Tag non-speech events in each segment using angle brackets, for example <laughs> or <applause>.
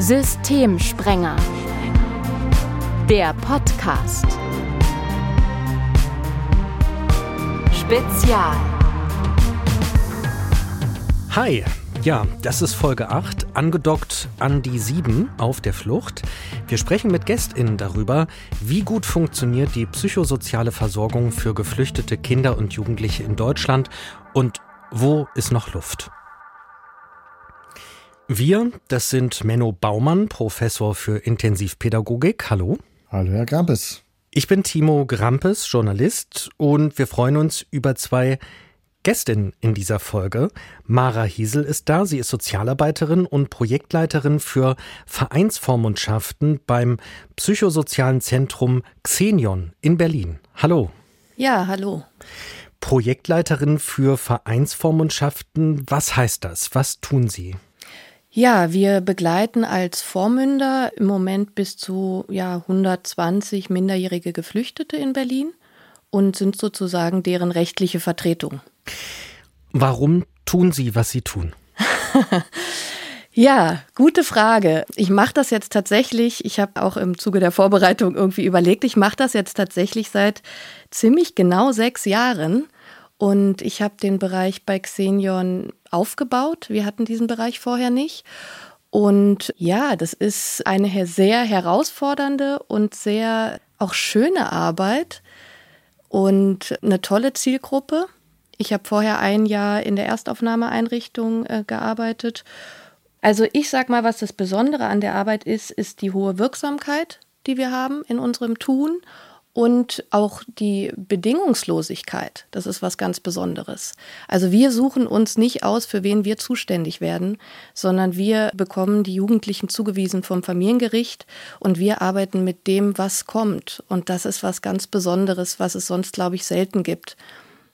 Systemsprenger. Der Podcast. Spezial. Hi, ja, das ist Folge 8, angedockt an die 7 auf der Flucht. Wir sprechen mit GästInnen darüber, wie gut funktioniert die psychosoziale Versorgung für geflüchtete Kinder und Jugendliche in Deutschland und wo ist noch Luft. Wir, das sind Menno Baumann, Professor für Intensivpädagogik. Hallo. Hallo, Herr Grampes. Ich bin Timo Grampes, Journalist, und wir freuen uns über zwei Gästinnen in dieser Folge. Mara Hiesel ist da. Sie ist Sozialarbeiterin und Projektleiterin für Vereinsvormundschaften beim Psychosozialen Zentrum Xenion in Berlin. Hallo. Ja, hallo. Projektleiterin für Vereinsvormundschaften. Was heißt das? Was tun Sie? Ja, wir begleiten als Vormünder im Moment bis zu ja, 120 minderjährige Geflüchtete in Berlin und sind sozusagen deren rechtliche Vertretung. Warum tun Sie, was Sie tun? <laughs> Ja, gute Frage. Ich mache das jetzt tatsächlich, ich habe auch im Zuge der Vorbereitung irgendwie überlegt, ich mache das jetzt tatsächlich seit ziemlich genau sechs Jahren. Und ich habe den Bereich bei Xenion aufgebaut. Wir hatten diesen Bereich vorher nicht. Und ja, das ist eine sehr herausfordernde und sehr auch schöne Arbeit und eine tolle Zielgruppe. Ich habe vorher ein Jahr in der Erstaufnahmeeinrichtung äh, gearbeitet. Also ich sag mal, was das Besondere an der Arbeit ist, ist die hohe Wirksamkeit, die wir haben in unserem Tun und auch die Bedingungslosigkeit. Das ist was ganz Besonderes. Also wir suchen uns nicht aus, für wen wir zuständig werden, sondern wir bekommen die Jugendlichen zugewiesen vom Familiengericht und wir arbeiten mit dem, was kommt. Und das ist was ganz Besonderes, was es sonst, glaube ich, selten gibt.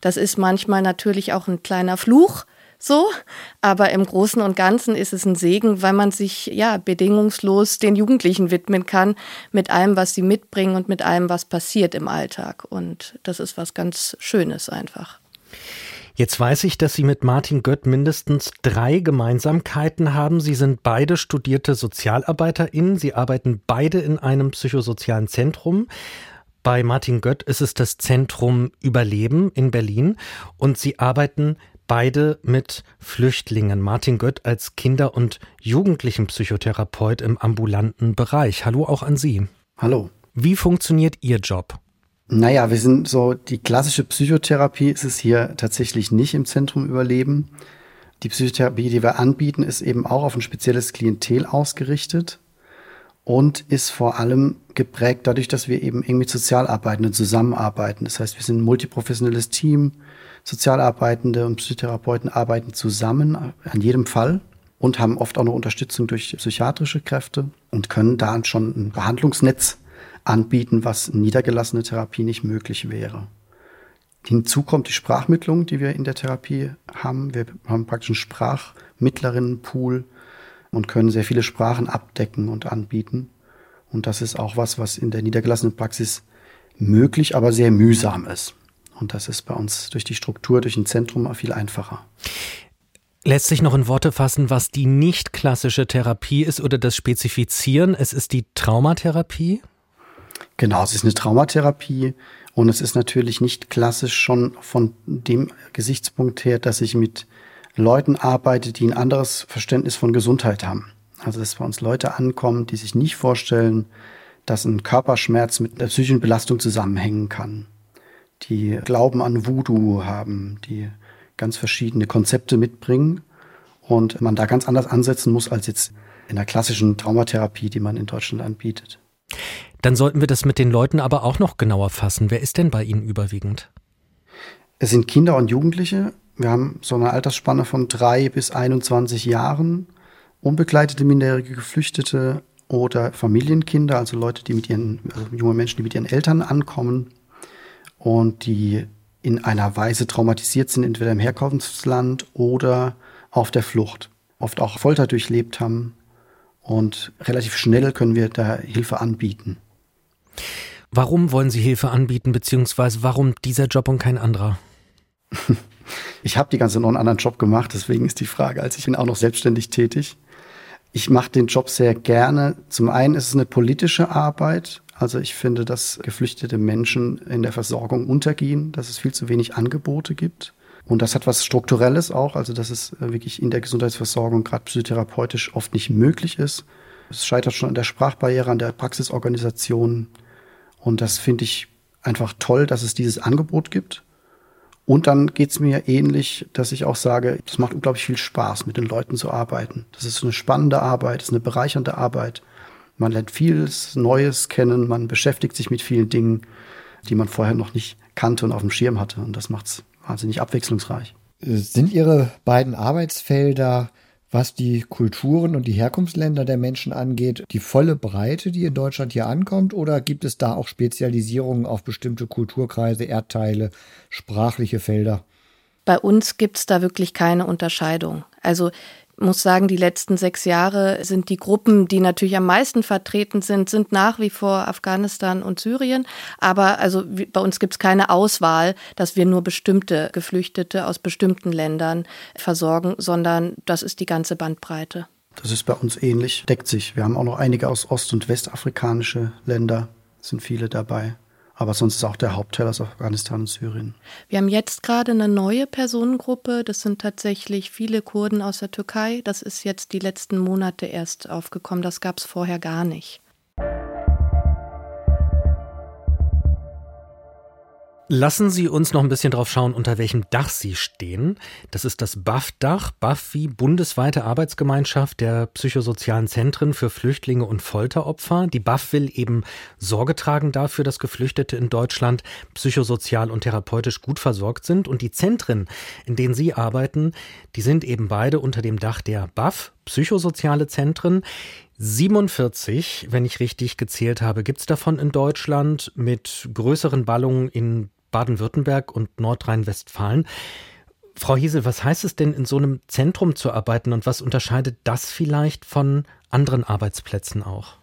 Das ist manchmal natürlich auch ein kleiner Fluch, so. Aber im Großen und Ganzen ist es ein Segen, weil man sich ja bedingungslos den Jugendlichen widmen kann, mit allem, was sie mitbringen und mit allem, was passiert im Alltag. Und das ist was ganz Schönes einfach. Jetzt weiß ich, dass Sie mit Martin Gött mindestens drei Gemeinsamkeiten haben. Sie sind beide studierte SozialarbeiterInnen. Sie arbeiten beide in einem psychosozialen Zentrum. Bei Martin Gött ist es das Zentrum Überleben in Berlin und Sie arbeiten beide mit Flüchtlingen. Martin Gött als Kinder- und Jugendlichenpsychotherapeut im ambulanten Bereich. Hallo auch an Sie. Hallo. Wie funktioniert Ihr Job? Naja, wir sind so, die klassische Psychotherapie ist es hier tatsächlich nicht im Zentrum Überleben. Die Psychotherapie, die wir anbieten, ist eben auch auf ein spezielles Klientel ausgerichtet und ist vor allem geprägt dadurch, dass wir eben eng mit Sozialarbeitenden zusammenarbeiten. Das heißt, wir sind ein multiprofessionelles Team. Sozialarbeitende und Psychotherapeuten arbeiten zusammen an jedem Fall und haben oft auch noch Unterstützung durch psychiatrische Kräfte und können da schon ein Behandlungsnetz anbieten, was niedergelassene Therapie nicht möglich wäre. Hinzu kommt die Sprachmittlung, die wir in der Therapie haben. Wir haben praktisch einen Sprachmittlerinnenpool und können sehr viele Sprachen abdecken und anbieten. Und das ist auch was, was in der niedergelassenen Praxis möglich, aber sehr mühsam ist. Und das ist bei uns durch die Struktur, durch ein Zentrum viel einfacher. Lässt sich noch in Worte fassen, was die nicht klassische Therapie ist oder das Spezifizieren? Es ist die Traumatherapie? Genau, es ist eine Traumatherapie und es ist natürlich nicht klassisch schon von dem Gesichtspunkt her, dass ich mit Leuten arbeite, die ein anderes Verständnis von Gesundheit haben. Also dass bei uns Leute ankommen, die sich nicht vorstellen, dass ein Körperschmerz mit einer psychischen Belastung zusammenhängen kann die Glauben an Voodoo haben, die ganz verschiedene Konzepte mitbringen und man da ganz anders ansetzen muss als jetzt in der klassischen Traumatherapie, die man in Deutschland anbietet. Dann sollten wir das mit den Leuten aber auch noch genauer fassen. Wer ist denn bei Ihnen überwiegend? Es sind Kinder und Jugendliche. Wir haben so eine Altersspanne von drei bis 21 Jahren. Unbegleitete minderjährige Geflüchtete oder Familienkinder, also Leute, die mit ihren, also junge Menschen, die mit ihren Eltern ankommen und die in einer Weise traumatisiert sind, entweder im Herkunftsland oder auf der Flucht, oft auch Folter durchlebt haben. Und relativ schnell können wir da Hilfe anbieten. Warum wollen Sie Hilfe anbieten, beziehungsweise warum dieser Job und kein anderer? <laughs> Ich habe die ganze noch einen anderen Job gemacht, deswegen ist die Frage, als ich bin auch noch selbstständig tätig. Ich mache den Job sehr gerne. Zum einen ist es eine politische Arbeit. Also ich finde, dass geflüchtete Menschen in der Versorgung untergehen, dass es viel zu wenig Angebote gibt. Und das hat was Strukturelles auch, also dass es äh, wirklich in der Gesundheitsversorgung gerade psychotherapeutisch oft nicht möglich ist. Es scheitert schon an der Sprachbarriere, an der Praxisorganisation. Und das finde ich einfach toll, dass es dieses Angebot gibt. Und dann geht's mir ähnlich, dass ich auch sage, es macht unglaublich viel Spaß, mit den Leuten zu arbeiten. Das ist eine spannende Arbeit, das ist eine bereichernde Arbeit. Man lernt vieles Neues kennen, man beschäftigt sich mit vielen Dingen, die man vorher noch nicht kannte und auf dem Schirm hatte. Und das macht's wahnsinnig abwechslungsreich. Sind Ihre beiden Arbeitsfelder was die Kulturen und die Herkunftsländer der Menschen angeht, die volle Breite, die in Deutschland hier ankommt? Oder gibt es da auch Spezialisierungen auf bestimmte Kulturkreise, Erdteile, sprachliche Felder? Bei uns gibt es da wirklich keine Unterscheidung. Also muss sagen, die letzten sechs Jahre sind die Gruppen, die natürlich am meisten vertreten sind, sind nach wie vor Afghanistan und Syrien. Aber also bei uns gibt es keine Auswahl, dass wir nur bestimmte Geflüchtete aus bestimmten Ländern versorgen, sondern das ist die ganze Bandbreite. Das ist bei uns ähnlich, deckt sich. Wir haben auch noch einige aus ost- und westafrikanische Länder, sind viele dabei. Aber sonst ist auch der Hauptteil aus Afghanistan und Syrien. Wir haben jetzt gerade eine neue Personengruppe. Das sind tatsächlich viele Kurden aus der Türkei. Das ist jetzt die letzten Monate erst aufgekommen. Das gab es vorher gar nicht. Lassen Sie uns noch ein bisschen drauf schauen, unter welchem Dach Sie stehen. Das ist das BAF-Dach, BAF wie bundesweite Arbeitsgemeinschaft der psychosozialen Zentren für Flüchtlinge und Folteropfer. Die BAF will eben Sorge tragen dafür, dass Geflüchtete in Deutschland psychosozial und therapeutisch gut versorgt sind. Und die Zentren, in denen Sie arbeiten, die sind eben beide unter dem Dach der BAF, psychosoziale Zentren. 47, wenn ich richtig gezählt habe, gibt es davon in Deutschland mit größeren Ballungen in Baden-Württemberg und Nordrhein-Westfalen. Frau Hiesel, was heißt es denn, in so einem Zentrum zu arbeiten und was unterscheidet das vielleicht von anderen Arbeitsplätzen auch?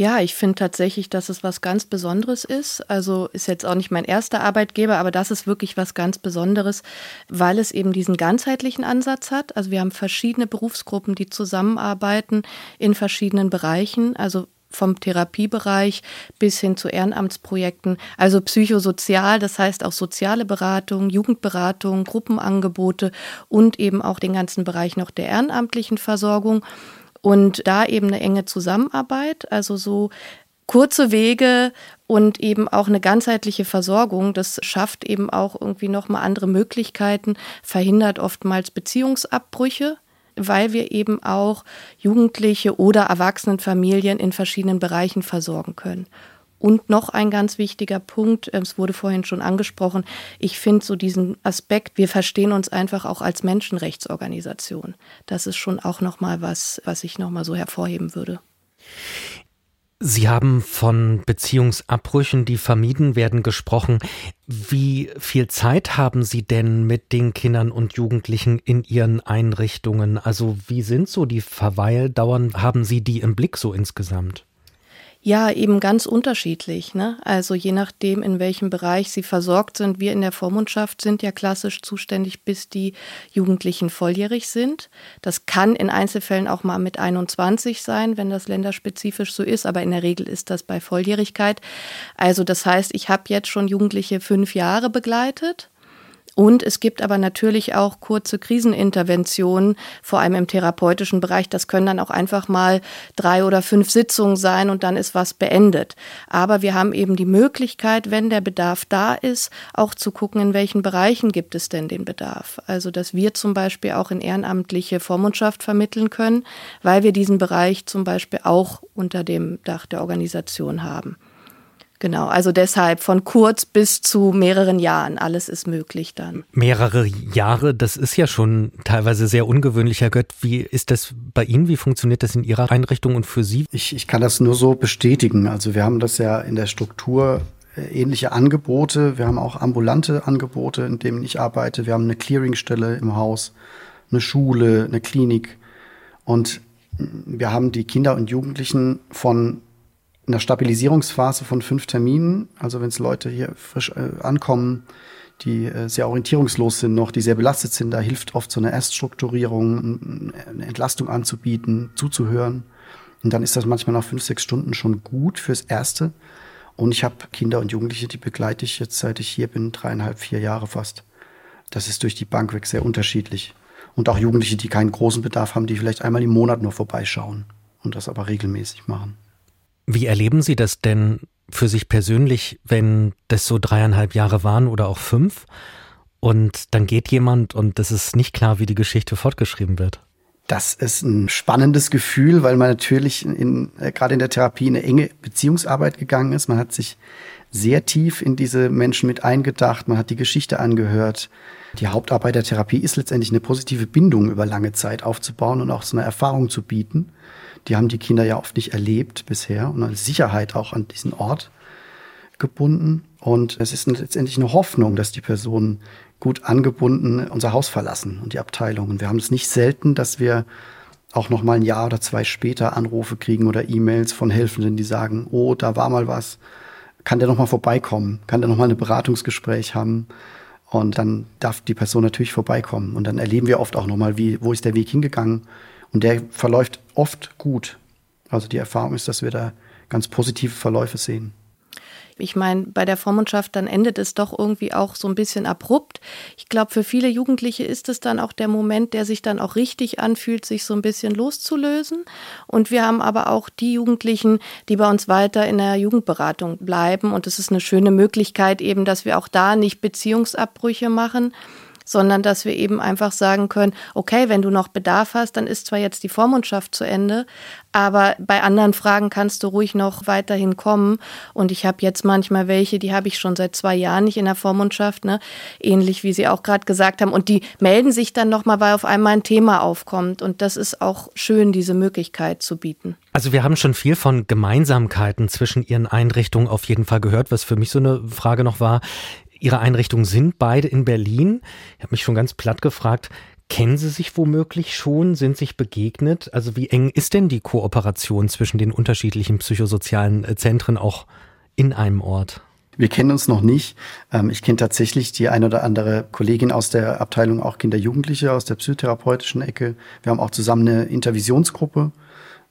Ja, ich finde tatsächlich, dass es was ganz Besonderes ist. Also ist jetzt auch nicht mein erster Arbeitgeber, aber das ist wirklich was ganz Besonderes, weil es eben diesen ganzheitlichen Ansatz hat. Also wir haben verschiedene Berufsgruppen, die zusammenarbeiten in verschiedenen Bereichen. Also vom Therapiebereich bis hin zu Ehrenamtsprojekten, also psychosozial, das heißt auch soziale Beratung, Jugendberatung, Gruppenangebote und eben auch den ganzen Bereich noch der ehrenamtlichen Versorgung. Und da eben eine enge Zusammenarbeit, also so kurze Wege und eben auch eine ganzheitliche Versorgung, das schafft eben auch irgendwie nochmal andere Möglichkeiten, verhindert oftmals Beziehungsabbrüche, weil wir eben auch Jugendliche oder Erwachsenenfamilien in verschiedenen Bereichen versorgen können. Und noch ein ganz wichtiger Punkt, ähm, es wurde vorhin schon angesprochen, ich finde so diesen Aspekt, wir verstehen uns einfach auch als Menschenrechtsorganisation. Das ist schon auch nochmal was, was ich nochmal so hervorheben würde. Sie haben von Beziehungsabbrüchen, die vermieden werden, gesprochen. Wie viel Zeit haben Sie denn mit den Kindern und Jugendlichen in Ihren Einrichtungen? Also wie sind so die Verweildauern? Haben Sie die im Blick so insgesamt? Ja, eben ganz unterschiedlich. Ne? Also je nachdem, in welchem Bereich sie versorgt sind. Wir in der Vormundschaft sind ja klassisch zuständig, bis die Jugendlichen volljährig sind. Das kann in Einzelfällen auch mal mit 21 sein, wenn das länderspezifisch so ist, aber in der Regel ist das bei Volljährigkeit. Also das heißt, ich habe jetzt schon Jugendliche fünf Jahre begleitet und es gibt aber natürlich auch kurze Kriseninterventionen, vor allem im therapeutischen Bereich. Das können dann auch einfach mal drei oder fünf Sitzungen sein und dann ist was beendet. Aber wir haben eben die Möglichkeit, wenn der Bedarf da ist, auch zu gucken, in welchen Bereichen gibt es denn den Bedarf. Also, dass wir zum Beispiel auch in ehrenamtliche Vormundschaft vermitteln können, weil wir diesen Bereich zum Beispiel auch unter dem Dach der Organisation haben. Genau, also deshalb von kurz bis zu mehreren Jahren, alles ist möglich dann. Mehrere Jahre, das ist ja schon teilweise sehr ungewöhnlich, Herr Gött. Wie ist das bei Ihnen? Wie funktioniert das in Ihrer Einrichtung und für Sie? Ich, ich kann das nur so bestätigen. Also wir haben das ja in der Struktur äh, ähnliche Angebote. Wir haben auch ambulante Angebote, in denen ich arbeite. Wir haben eine Clearingstelle im Haus, eine Schule, eine Klinik. Und wir haben die Kinder und Jugendlichen von in der Stabilisierungsphase von fünf Terminen, also wenn es Leute hier frisch äh, ankommen, die äh, sehr orientierungslos sind noch, die sehr belastet sind. Da hilft oft so eine Erststrukturierung, eine Entlastung anzubieten, zuzuhören. Und dann ist das manchmal nach fünf, sechs Stunden schon gut fürs Erste. Und ich habe Kinder und Jugendliche, die begleite ich jetzt, seit ich hier bin, dreieinhalb, vier Jahre fast. Das ist durch die Bank weg sehr unterschiedlich. Und auch Jugendliche, die keinen großen Bedarf haben, die vielleicht einmal im Monat nur vorbeischauen und das aber regelmäßig machen. Wie erleben Sie das denn für sich persönlich, wenn das so dreieinhalb Jahre waren oder auch fünf und dann geht jemand und es ist nicht klar, wie die Geschichte fortgeschrieben wird? Das ist ein spannendes Gefühl, weil man natürlich in, äh, gerade in der Therapie in eine enge Beziehungsarbeit gegangen ist. Man hat sich sehr tief in diese Menschen mit eingedacht, man hat die Geschichte angehört. Die Hauptarbeit der Therapie ist letztendlich eine positive Bindung über lange Zeit aufzubauen und auch so eine Erfahrung zu bieten. Die haben die Kinder ja oft nicht erlebt bisher und eine Sicherheit auch an diesen Ort gebunden. Und es ist letztendlich eine Hoffnung, dass die Personen gut angebunden unser Haus verlassen und die Abteilung. Und wir haben es nicht selten, dass wir auch noch mal ein Jahr oder zwei später Anrufe kriegen oder E-Mails von Helfenden, die sagen, oh, da war mal was. Kann der noch mal vorbeikommen? Kann der noch mal ein Beratungsgespräch haben? Und dann darf die Person natürlich vorbeikommen. Und dann erleben wir oft auch noch mal, wie, wo ist der Weg hingegangen? Und der verläuft oft gut. Also die Erfahrung ist, dass wir da ganz positive Verläufe sehen. Ich meine, bei der Vormundschaft, dann endet es doch irgendwie auch so ein bisschen abrupt. Ich glaube, für viele Jugendliche ist es dann auch der Moment, der sich dann auch richtig anfühlt, sich so ein bisschen loszulösen. Und wir haben aber auch die Jugendlichen, die bei uns weiter in der Jugendberatung bleiben. Und es ist eine schöne Möglichkeit eben, dass wir auch da nicht Beziehungsabbrüche machen, sondern dass wir eben einfach sagen können, okay, wenn du noch Bedarf hast, dann ist zwar jetzt die Vormundschaft zu Ende, aber bei anderen Fragen kannst du ruhig noch weiterhin kommen. Und ich habe jetzt manchmal welche, die habe ich schon seit zwei Jahren nicht in der Vormundschaft, ne? ähnlich wie Sie auch gerade gesagt haben. Und die melden sich dann nochmal, weil auf einmal ein Thema aufkommt. Und das ist auch schön, diese Möglichkeit zu bieten. Also wir haben schon viel von Gemeinsamkeiten zwischen Ihren Einrichtungen auf jeden Fall gehört, was für mich so eine Frage noch war. Ihre Einrichtungen sind beide in Berlin. Ich habe mich schon ganz platt gefragt, kennen Sie sich womöglich schon, sind sich begegnet? Also wie eng ist denn die Kooperation zwischen den unterschiedlichen psychosozialen äh, Zentren auch in einem Ort? Wir kennen uns noch nicht. Ähm, ich kenne tatsächlich die eine oder andere Kollegin aus der Abteilung auch Kinder-Jugendliche aus der psychotherapeutischen Ecke. Wir haben auch zusammen eine Intervisionsgruppe,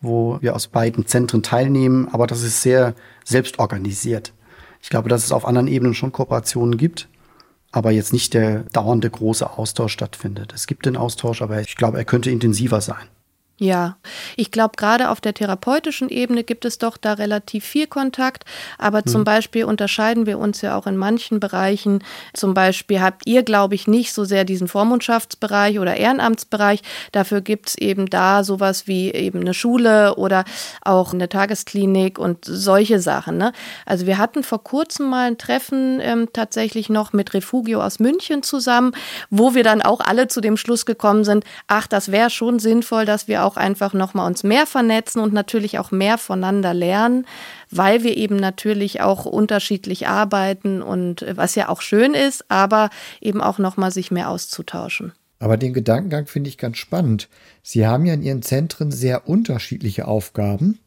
wo wir aus beiden Zentren teilnehmen, aber das ist sehr selbstorganisiert. Ich glaube, dass es auf anderen Ebenen schon Kooperationen gibt, aber jetzt nicht der dauernde große Austausch stattfindet. Es gibt den Austausch, aber ich glaube, er könnte intensiver sein. Ja, ich glaube, gerade auf der therapeutischen Ebene gibt es doch da relativ viel Kontakt. Aber zum mhm. Beispiel unterscheiden wir uns ja auch in manchen Bereichen. Zum Beispiel habt ihr, glaube ich, nicht so sehr diesen Vormundschaftsbereich oder Ehrenamtsbereich. Dafür gibt es eben da sowas wie eben eine Schule oder auch eine Tagesklinik und solche Sachen. Ne? Also wir hatten vor kurzem mal ein Treffen ähm, tatsächlich noch mit Refugio aus München zusammen, wo wir dann auch alle zu dem Schluss gekommen sind, ach, das wäre schon sinnvoll, dass wir auch auch einfach nochmal uns mehr vernetzen und natürlich auch mehr voneinander lernen, weil wir eben natürlich auch unterschiedlich arbeiten und äh, was ja auch schön ist, aber eben auch nochmal sich mehr auszutauschen. Aber den Gedankengang finde ich ganz spannend. Sie haben ja in Ihren Zentren sehr unterschiedliche Aufgaben,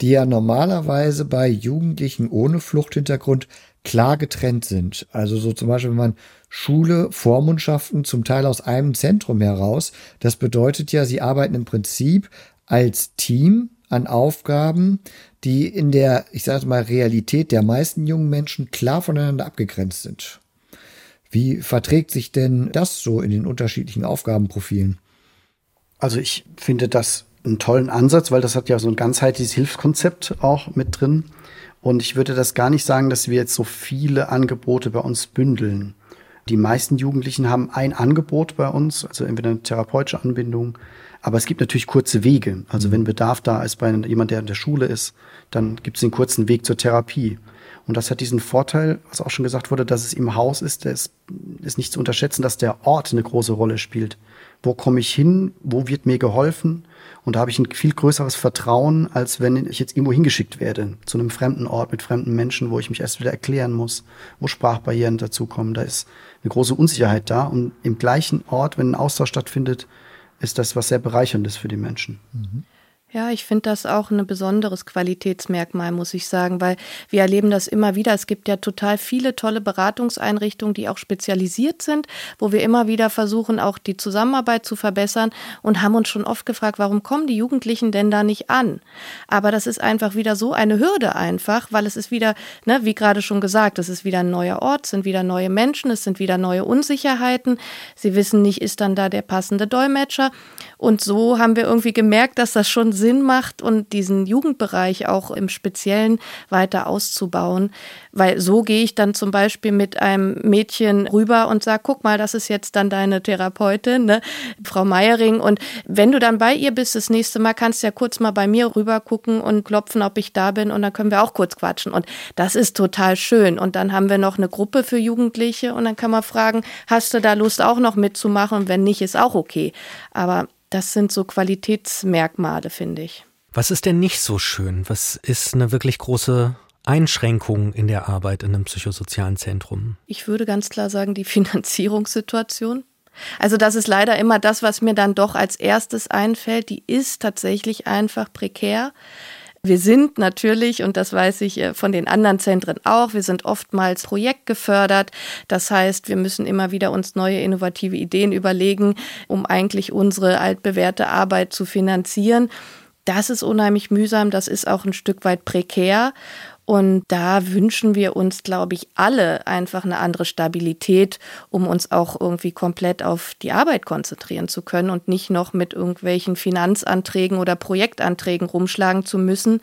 die ja normalerweise bei Jugendlichen ohne Fluchthintergrund klar getrennt sind. Also so zum Beispiel, wenn man Schule, Vormundschaften zum Teil aus einem Zentrum heraus. Das bedeutet ja, sie arbeiten im Prinzip als Team an Aufgaben, die in der, ich sage mal, Realität der meisten jungen Menschen klar voneinander abgegrenzt sind. Wie verträgt sich denn das so in den unterschiedlichen Aufgabenprofilen? Also ich finde das einen tollen Ansatz, weil das hat ja so ein ganzheitliches Hilfskonzept auch mit drin. Und ich würde das gar nicht sagen, dass wir jetzt so viele Angebote bei uns bündeln. Die meisten Jugendlichen haben ein Angebot bei uns, also entweder eine therapeutische Anbindung, aber es gibt natürlich kurze Wege. Also wenn Bedarf da ist bei jemand, der in der Schule ist, dann gibt es den kurzen Weg zur Therapie. Und das hat diesen Vorteil, was auch schon gesagt wurde, dass es im Haus ist, der ist, ist nicht zu unterschätzen, dass der Ort eine große Rolle spielt. Wo komme ich hin? Wo wird mir geholfen? Und da habe ich ein viel größeres Vertrauen, als wenn ich jetzt irgendwo hingeschickt werde, zu einem fremden Ort mit fremden Menschen, wo ich mich erst wieder erklären muss, wo Sprachbarrieren dazukommen. Da ist eine große Unsicherheit da. Und im gleichen Ort, wenn ein Austausch stattfindet, ist das was sehr Bereicherndes für die Menschen. Mhm. Ja, ich finde das auch ein besonderes Qualitätsmerkmal, muss ich sagen, weil wir erleben das immer wieder. Es gibt ja total viele tolle Beratungseinrichtungen, die auch spezialisiert sind, wo wir immer wieder versuchen, auch die Zusammenarbeit zu verbessern und haben uns schon oft gefragt, warum kommen die Jugendlichen denn da nicht an? Aber das ist einfach wieder so eine Hürde einfach, weil es ist wieder, ne, wie gerade schon gesagt, es ist wieder ein neuer Ort, es sind wieder neue Menschen, es sind wieder neue Unsicherheiten. Sie wissen nicht, ist dann da der passende Dolmetscher? Und so haben wir irgendwie gemerkt, dass das schon Sinn macht und diesen Jugendbereich auch im Speziellen weiter auszubauen. Weil so gehe ich dann zum Beispiel mit einem Mädchen rüber und sage, guck mal, das ist jetzt dann deine Therapeutin, ne? Frau Meiering. Und wenn du dann bei ihr bist, das nächste Mal kannst du ja kurz mal bei mir rüber gucken und klopfen, ob ich da bin. Und dann können wir auch kurz quatschen. Und das ist total schön. Und dann haben wir noch eine Gruppe für Jugendliche und dann kann man fragen, hast du da Lust auch noch mitzumachen? Und wenn nicht, ist auch okay. Aber das sind so Qualitätsmerkmale, finde ich. Was ist denn nicht so schön? Was ist eine wirklich große Einschränkung in der Arbeit in einem psychosozialen Zentrum? Ich würde ganz klar sagen, die <laughs> Finanzierungssituation. Also das ist leider immer das, was mir dann doch als erstes einfällt. Die ist tatsächlich einfach prekär. Wir sind natürlich, und das weiß ich äh, von den anderen Zentren auch, wir sind oftmals projektgefördert. Das heißt, wir müssen immer wieder uns neue innovative Ideen überlegen, um eigentlich unsere altbewährte Arbeit zu finanzieren. Das ist unheimlich mühsam, das ist auch ein Stück weit prekär. Und da wünschen wir uns, glaube ich, alle einfach eine andere Stabilität, um uns auch irgendwie komplett auf die Arbeit konzentrieren zu können und nicht noch mit irgendwelchen Finanzanträgen oder Projektanträgen rumschlagen zu müssen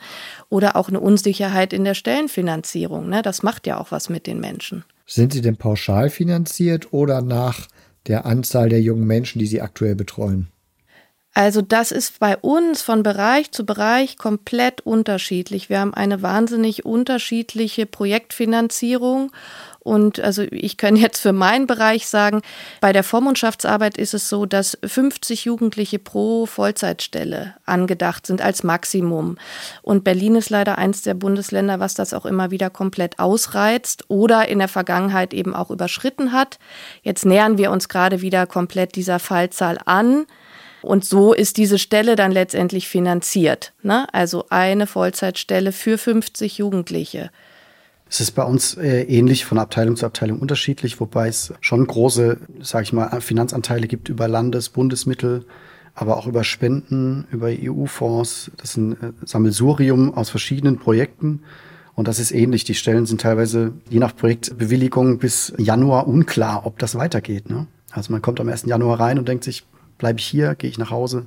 oder auch eine Unsicherheit in der Stellenfinanzierung. Ne? Das macht ja auch was mit den Menschen. Sind Sie denn pauschal finanziert oder nach der Anzahl der jungen Menschen, die Sie aktuell betreuen? Also das ist bei uns von Bereich zu Bereich komplett unterschiedlich. Wir haben eine wahnsinnig unterschiedliche Projektfinanzierung. Und also ich kann jetzt für meinen Bereich sagen, bei der Vormundschaftsarbeit ist es so, dass 50 Jugendliche pro Vollzeitstelle angedacht sind als Maximum. Und Berlin ist leider eins der Bundesländer, was das auch immer wieder komplett ausreizt oder in der Vergangenheit eben auch überschritten hat. Jetzt nähern wir uns gerade wieder komplett dieser Fallzahl an. Und so ist diese Stelle dann letztendlich finanziert. Ne? Also eine Vollzeitstelle für 50 Jugendliche. Es ist bei uns äh, ähnlich von Abteilung zu Abteilung unterschiedlich, wobei es schon große, sage ich mal, Finanzanteile gibt über Landes-, Bundesmittel, aber auch über Spenden, über EU-Fonds. Das ist ein äh, Sammelsurium aus verschiedenen Projekten. Und das ist ähnlich. Die Stellen sind teilweise je nach Projektbewilligung bis Januar unklar, ob das weitergeht. Ne? Also man kommt am 1. Januar rein und denkt sich, bleibe ich hier, gehe ich nach Hause.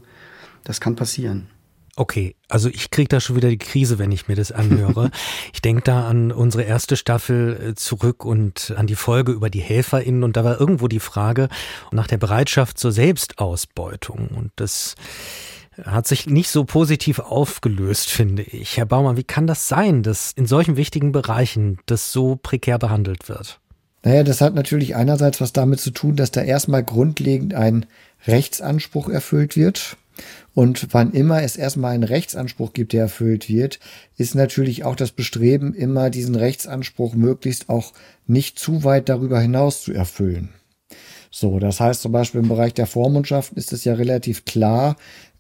Das kann passieren. Okay, also ich kriege da schon wieder die Krise, wenn ich mir das anhöre. <laughs> ich denke da an unsere erste Staffel äh, zurück und an die Folge über die HelferInnen und da war irgendwo die Frage nach der Bereitschaft zur Selbstausbeutung und das hat sich nicht so positiv aufgelöst, finde ich. Herr Baumann, wie kann das sein, dass in solchen wichtigen Bereichen das so prekär behandelt wird? Naja, das hat natürlich einerseits was damit zu tun, dass da erstmal grundlegend ein Rechtsanspruch erfüllt wird. Und wann immer es erstmal einen Rechtsanspruch gibt, der erfüllt wird, ist natürlich auch das Bestreben, immer diesen Rechtsanspruch möglichst auch nicht zu weit darüber hinaus zu erfüllen. So, das heißt zum Beispiel im Bereich der Vormundschaften ist es ja relativ klar,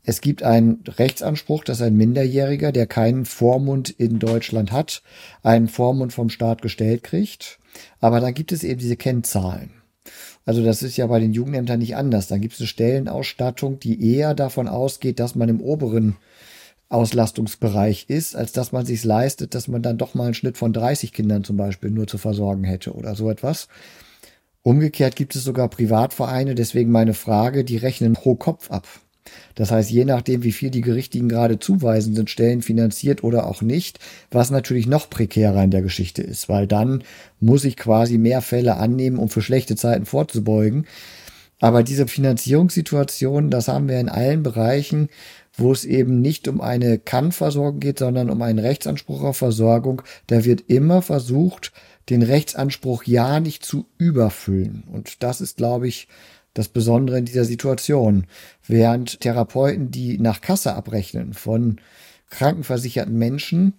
es gibt einen Rechtsanspruch, dass ein Minderjähriger, der keinen Vormund in Deutschland hat, einen Vormund vom Staat gestellt kriegt. Aber dann gibt es eben diese Kennzahlen. Also das ist ja bei den Jugendämtern nicht anders. Dann gibt es eine Stellenausstattung, die eher davon ausgeht, dass man im oberen Auslastungsbereich ist, als dass man sich leistet, dass man dann doch mal einen Schnitt von 30 Kindern zum Beispiel nur zu versorgen hätte oder so etwas. Umgekehrt gibt es sogar Privatvereine, deswegen meine Frage, die rechnen pro Kopf ab. Das heißt, je nachdem, wie viel die Gerichtigen gerade zuweisen, sind Stellen finanziert oder auch nicht, was natürlich noch prekärer in der Geschichte ist, weil dann muss ich quasi mehr Fälle annehmen, um für schlechte Zeiten vorzubeugen. Aber diese Finanzierungssituation, das haben wir in allen Bereichen, wo es eben nicht um eine Kannversorgung geht, sondern um einen Rechtsanspruch auf Versorgung. Da wird immer versucht, den Rechtsanspruch ja nicht zu überfüllen. Und das ist, glaube ich, das Besondere in dieser Situation. Während Therapeuten, die nach Kasse abrechnen von krankenversicherten Menschen,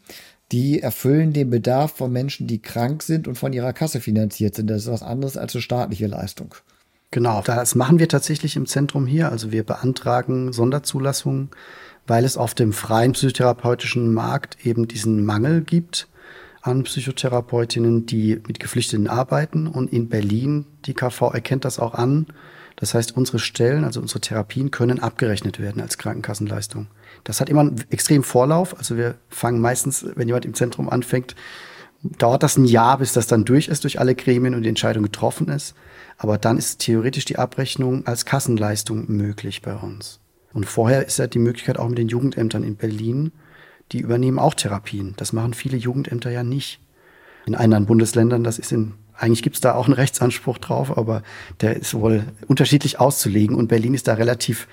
die erfüllen den Bedarf von Menschen, die krank sind und von ihrer Kasse finanziert sind. Das ist was anderes als eine staatliche Leistung. Genau, das machen wir tatsächlich im Zentrum hier. Also wir beantragen Sonderzulassungen, weil es auf dem freien psychotherapeutischen Markt eben diesen Mangel gibt an Psychotherapeutinnen, die mit Geflüchteten arbeiten. Und in Berlin, die KV erkennt das auch an. Das heißt, unsere Stellen, also unsere Therapien können abgerechnet werden als Krankenkassenleistung. Das hat immer einen extremen Vorlauf. Also wir fangen meistens, wenn jemand im Zentrum anfängt, dauert das ein Jahr, bis das dann durch ist durch alle Gremien und die Entscheidung getroffen ist. Aber dann ist theoretisch die Abrechnung als Kassenleistung möglich bei uns. Und vorher ist ja die Möglichkeit auch mit den Jugendämtern in Berlin, die übernehmen auch Therapien. Das machen viele Jugendämter ja nicht. In anderen Bundesländern, das ist in, eigentlich gibt es da auch einen Rechtsanspruch drauf, aber der ist wohl unterschiedlich auszulegen. Und Berlin ist da relativ,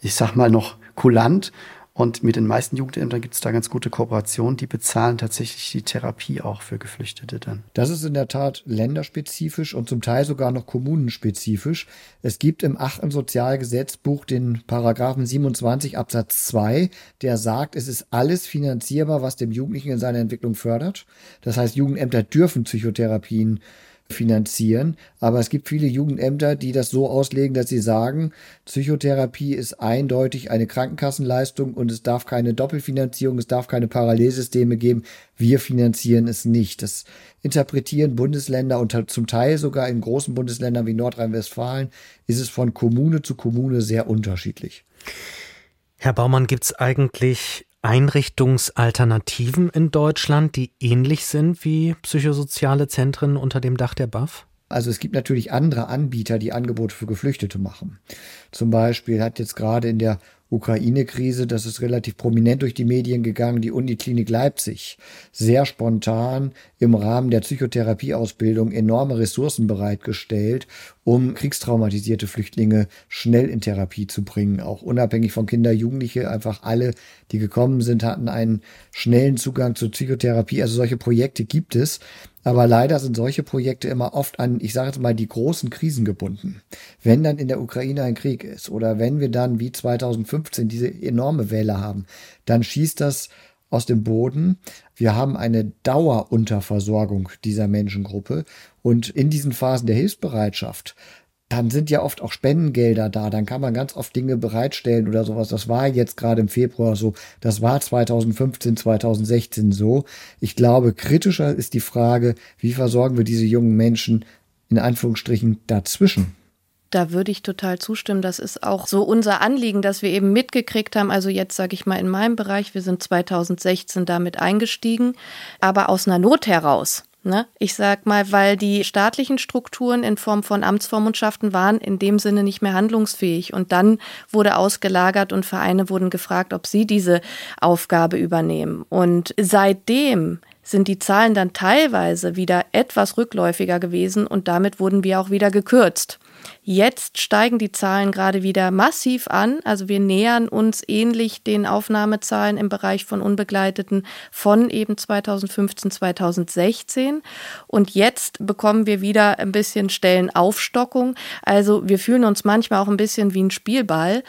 ich sag mal, noch kulant und mit den meisten Jugendämtern gibt es da ganz gute Kooperationen. Die bezahlen tatsächlich die Therapie auch für Geflüchtete dann. Das ist in der Tat länderspezifisch und zum Teil sogar noch kommunenspezifisch. Es gibt im achten Sozialgesetzbuch den Paragraphen 27 Absatz 2, der sagt, es ist alles finanzierbar, was dem Jugendlichen in seiner Entwicklung fördert. Das heißt, Jugendämter dürfen Psychotherapien finanzieren. Aber es gibt viele Jugendämter, die das so auslegen, dass sie sagen, Psychotherapie ist eindeutig eine Krankenkassenleistung und es darf keine Doppelfinanzierung, es darf keine Parallelsysteme geben. Wir finanzieren es nicht. Das interpretieren Bundesländer und zum Teil sogar in großen Bundesländern wie Nordrhein-Westfalen ist es von Kommune zu Kommune sehr unterschiedlich. Herr Baumann, gibt es eigentlich Einrichtungsalternativen in Deutschland, die ähnlich sind wie psychosoziale Zentren unter dem Dach der BAF? Also es gibt natürlich andere Anbieter, die Angebote für Geflüchtete machen. Zum Beispiel hat jetzt gerade in der Ukraine-Krise, das ist relativ prominent durch die Medien gegangen, die Uniklinik Leipzig sehr spontan im Rahmen der Psychotherapieausbildung enorme Ressourcen bereitgestellt, um kriegstraumatisierte Flüchtlinge schnell in Therapie zu bringen. Auch unabhängig von Kinder, Jugendliche, einfach alle, die gekommen sind, hatten einen schnellen Zugang zur Psychotherapie. Also solche Projekte gibt es. Aber leider sind solche Projekte immer oft an, ich sage jetzt mal, die großen Krisen gebunden. Wenn dann in der Ukraine ein Krieg ist oder wenn wir dann wie 2015 diese enorme Welle haben, dann schießt das aus dem Boden. Wir haben eine Dauerunterversorgung dieser Menschengruppe und in diesen Phasen der Hilfsbereitschaft dann sind ja oft auch Spendengelder da, dann kann man ganz oft Dinge bereitstellen oder sowas. Das war jetzt gerade im Februar so, das war 2015, 2016 so. Ich glaube, kritischer ist die Frage, wie versorgen wir diese jungen Menschen in Anführungsstrichen dazwischen? Da würde ich total zustimmen. Das ist auch so unser Anliegen, dass wir eben mitgekriegt haben. Also jetzt sage ich mal in meinem Bereich, wir sind 2016 damit eingestiegen, aber aus einer Not heraus. Ne? Ich sag mal, weil die staatlichen Strukturen in Form von Amtsvormundschaften waren in dem Sinne nicht mehr handlungsfähig. Und dann wurde ausgelagert und Vereine wurden gefragt, ob sie diese Aufgabe übernehmen. Und seitdem sind die Zahlen dann teilweise wieder etwas rückläufiger gewesen und damit wurden wir auch wieder gekürzt. Jetzt steigen die Zahlen gerade wieder massiv an. Also wir nähern uns ähnlich den Aufnahmezahlen im Bereich von Unbegleiteten von eben 2015, 2016. Und jetzt bekommen wir wieder ein bisschen Stellenaufstockung. Also wir fühlen uns manchmal auch ein bisschen wie ein Spielball.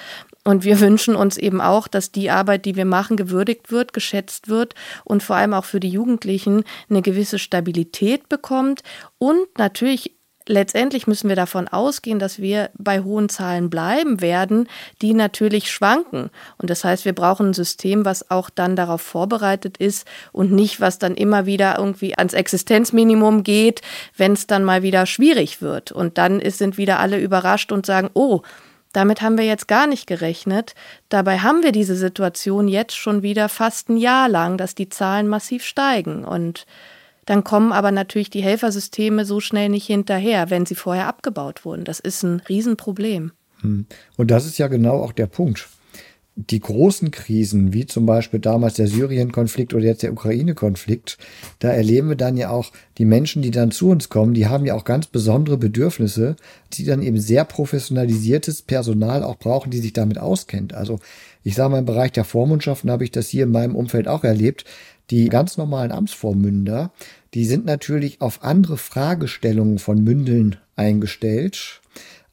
Und wir <laughs> wünschen uns eben auch, dass die Arbeit, die wir machen, gewürdigt wird, geschätzt wird und vor allem auch für die Jugendlichen eine gewisse Stabilität bekommt und natürlich letztendlich müssen wir davon ausgehen, dass wir bei hohen Zahlen bleiben werden, die natürlich schwanken. Und das heißt, wir brauchen ein System, was auch dann darauf vorbereitet ist und nicht, was dann immer wieder irgendwie ans Existenzminimum geht, wenn es dann mal wieder schwierig wird. Und dann ist, sind wieder alle überrascht und sagen, oh, damit haben wir jetzt gar nicht gerechnet. Dabei haben wir diese Situation jetzt schon wieder fast ein Jahr lang, dass die Zahlen massiv steigen. Und dann kommen aber natürlich die Helfersysteme so schnell nicht hinterher, wenn sie vorher abgebaut wurden. Das ist ein Riesenproblem. Hm. Und das ist ja genau auch der Punkt. Die großen Krisen, wie zum Beispiel damals der Syrien-Konflikt oder jetzt der Ukraine-Konflikt, da erleben wir dann ja auch die Menschen, die dann zu uns kommen, die haben ja auch ganz besondere Bedürfnisse, die dann eben sehr professionalisiertes Personal auch brauchen, die sich damit auskennt. Also ich sage mal, im Bereich der Vormundschaften habe ich das hier in meinem Umfeld auch erlebt. Die ganz normalen Amtsvormünder, die sind natürlich auf andere Fragestellungen von Mündeln eingestellt,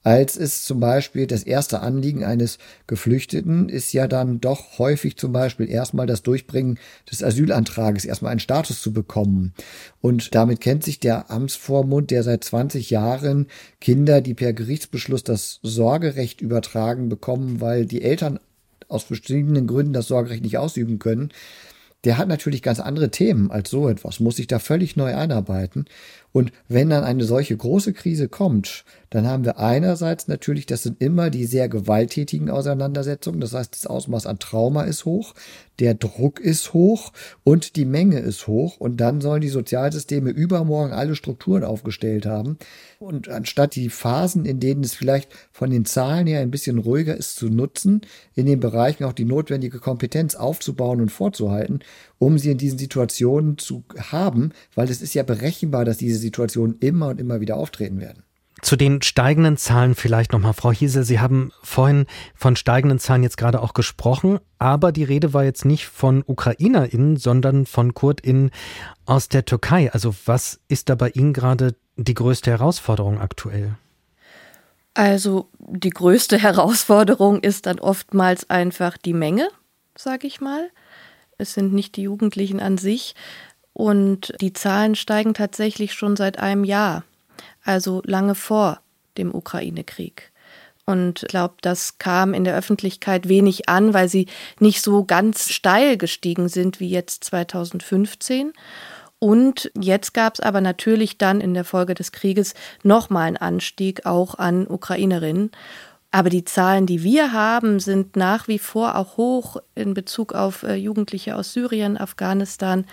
als es zum Beispiel das erste Anliegen eines Geflüchteten ist ja dann doch häufig zum Beispiel erstmal das Durchbringen des Asylantrages, erstmal einen Status zu bekommen. Und damit kennt sich der Amtsvormund, der seit 20 Jahren Kinder, die per Gerichtsbeschluss das Sorgerecht übertragen bekommen, weil die Eltern aus verschiedenen Gründen das Sorgerecht nicht ausüben können, der hat natürlich ganz andere Themen als so etwas, muss sich da völlig neu einarbeiten. Und wenn dann eine solche große Krise kommt, dann haben wir einerseits natürlich, das sind immer die sehr gewalttätigen Auseinandersetzungen. Das heißt, das Ausmaß an Trauma ist hoch, der Druck ist hoch und die Menge ist hoch. Und dann sollen die Sozialsysteme übermorgen alle Strukturen aufgestellt haben. Und anstatt die Phasen, in denen es vielleicht von den Zahlen her ein bisschen ruhiger ist, zu nutzen, in den Bereichen auch die notwendige Kompetenz aufzubauen und vorzuhalten, um sie in diesen Situationen zu haben, weil es ist ja berechenbar, dass diese Situationen immer und immer wieder auftreten werden. Zu den steigenden Zahlen vielleicht nochmal, Frau Hiese. Sie haben vorhin von steigenden Zahlen jetzt gerade auch gesprochen, aber die Rede war jetzt nicht von UkrainerInnen, sondern von KurdInnen aus der Türkei. Also was ist da bei Ihnen gerade die größte Herausforderung aktuell? Also die größte <laughs> Herausforderung ist dann oftmals einfach die Menge, sage ich mal. Es sind nicht die Jugendlichen an sich. Und die Zahlen steigen tatsächlich schon seit einem Jahr also lange vor dem Ukraine-Krieg. Und ich glaube, das kam in der Öffentlichkeit wenig an, weil sie nicht so ganz steil gestiegen sind wie jetzt 2015. Und jetzt gab es aber natürlich dann in der Folge des Krieges nochmal einen Anstieg auch an Ukrainerinnen. Aber die Zahlen, die wir haben, sind nach wie vor auch hoch in Bezug auf äh, Jugendliche aus Syrien, Afghanistan,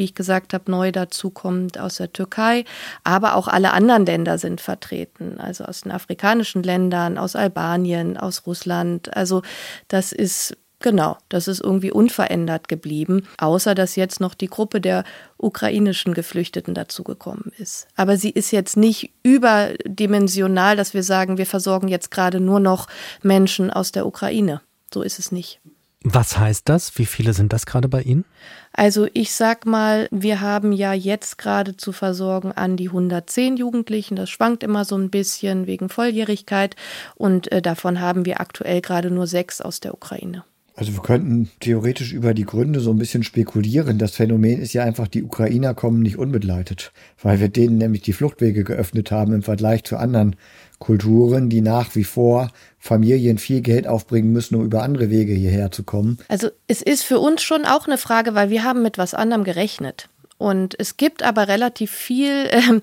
wie ich gesagt habe, neu dazukommt aus der Türkei. Aber auch alle anderen Länder sind vertreten, also aus den afrikanischen Ländern, aus Albanien, aus Russland. Also das ist Genau, das ist irgendwie unverändert geblieben, außer dass jetzt noch die Gruppe der ukrainischen Geflüchteten dazugekommen ist. Aber sie ist jetzt nicht überdimensional, dass wir sagen, wir versorgen jetzt gerade nur noch Menschen aus der Ukraine. So ist es nicht. Was heißt das? Wie viele sind das gerade bei Ihnen? Also ich sag mal, wir haben ja jetzt gerade zu versorgen an die 110 Jugendlichen. Das schwankt immer so ein bisschen wegen Volljährigkeit und äh, davon haben wir aktuell gerade nur sechs aus der Ukraine. Also wir könnten theoretisch über die Gründe so ein bisschen spekulieren. Das Phänomen ist ja einfach, die Ukrainer kommen nicht unbegleitet, weil wir denen nämlich die Fluchtwege geöffnet haben im Vergleich zu anderen Kulturen, die nach wie vor Familien viel Geld aufbringen müssen, um über andere Wege hierher zu kommen. Also es ist für uns schon auch eine Frage, weil wir haben mit was anderem gerechnet. Und es gibt aber relativ viel äh,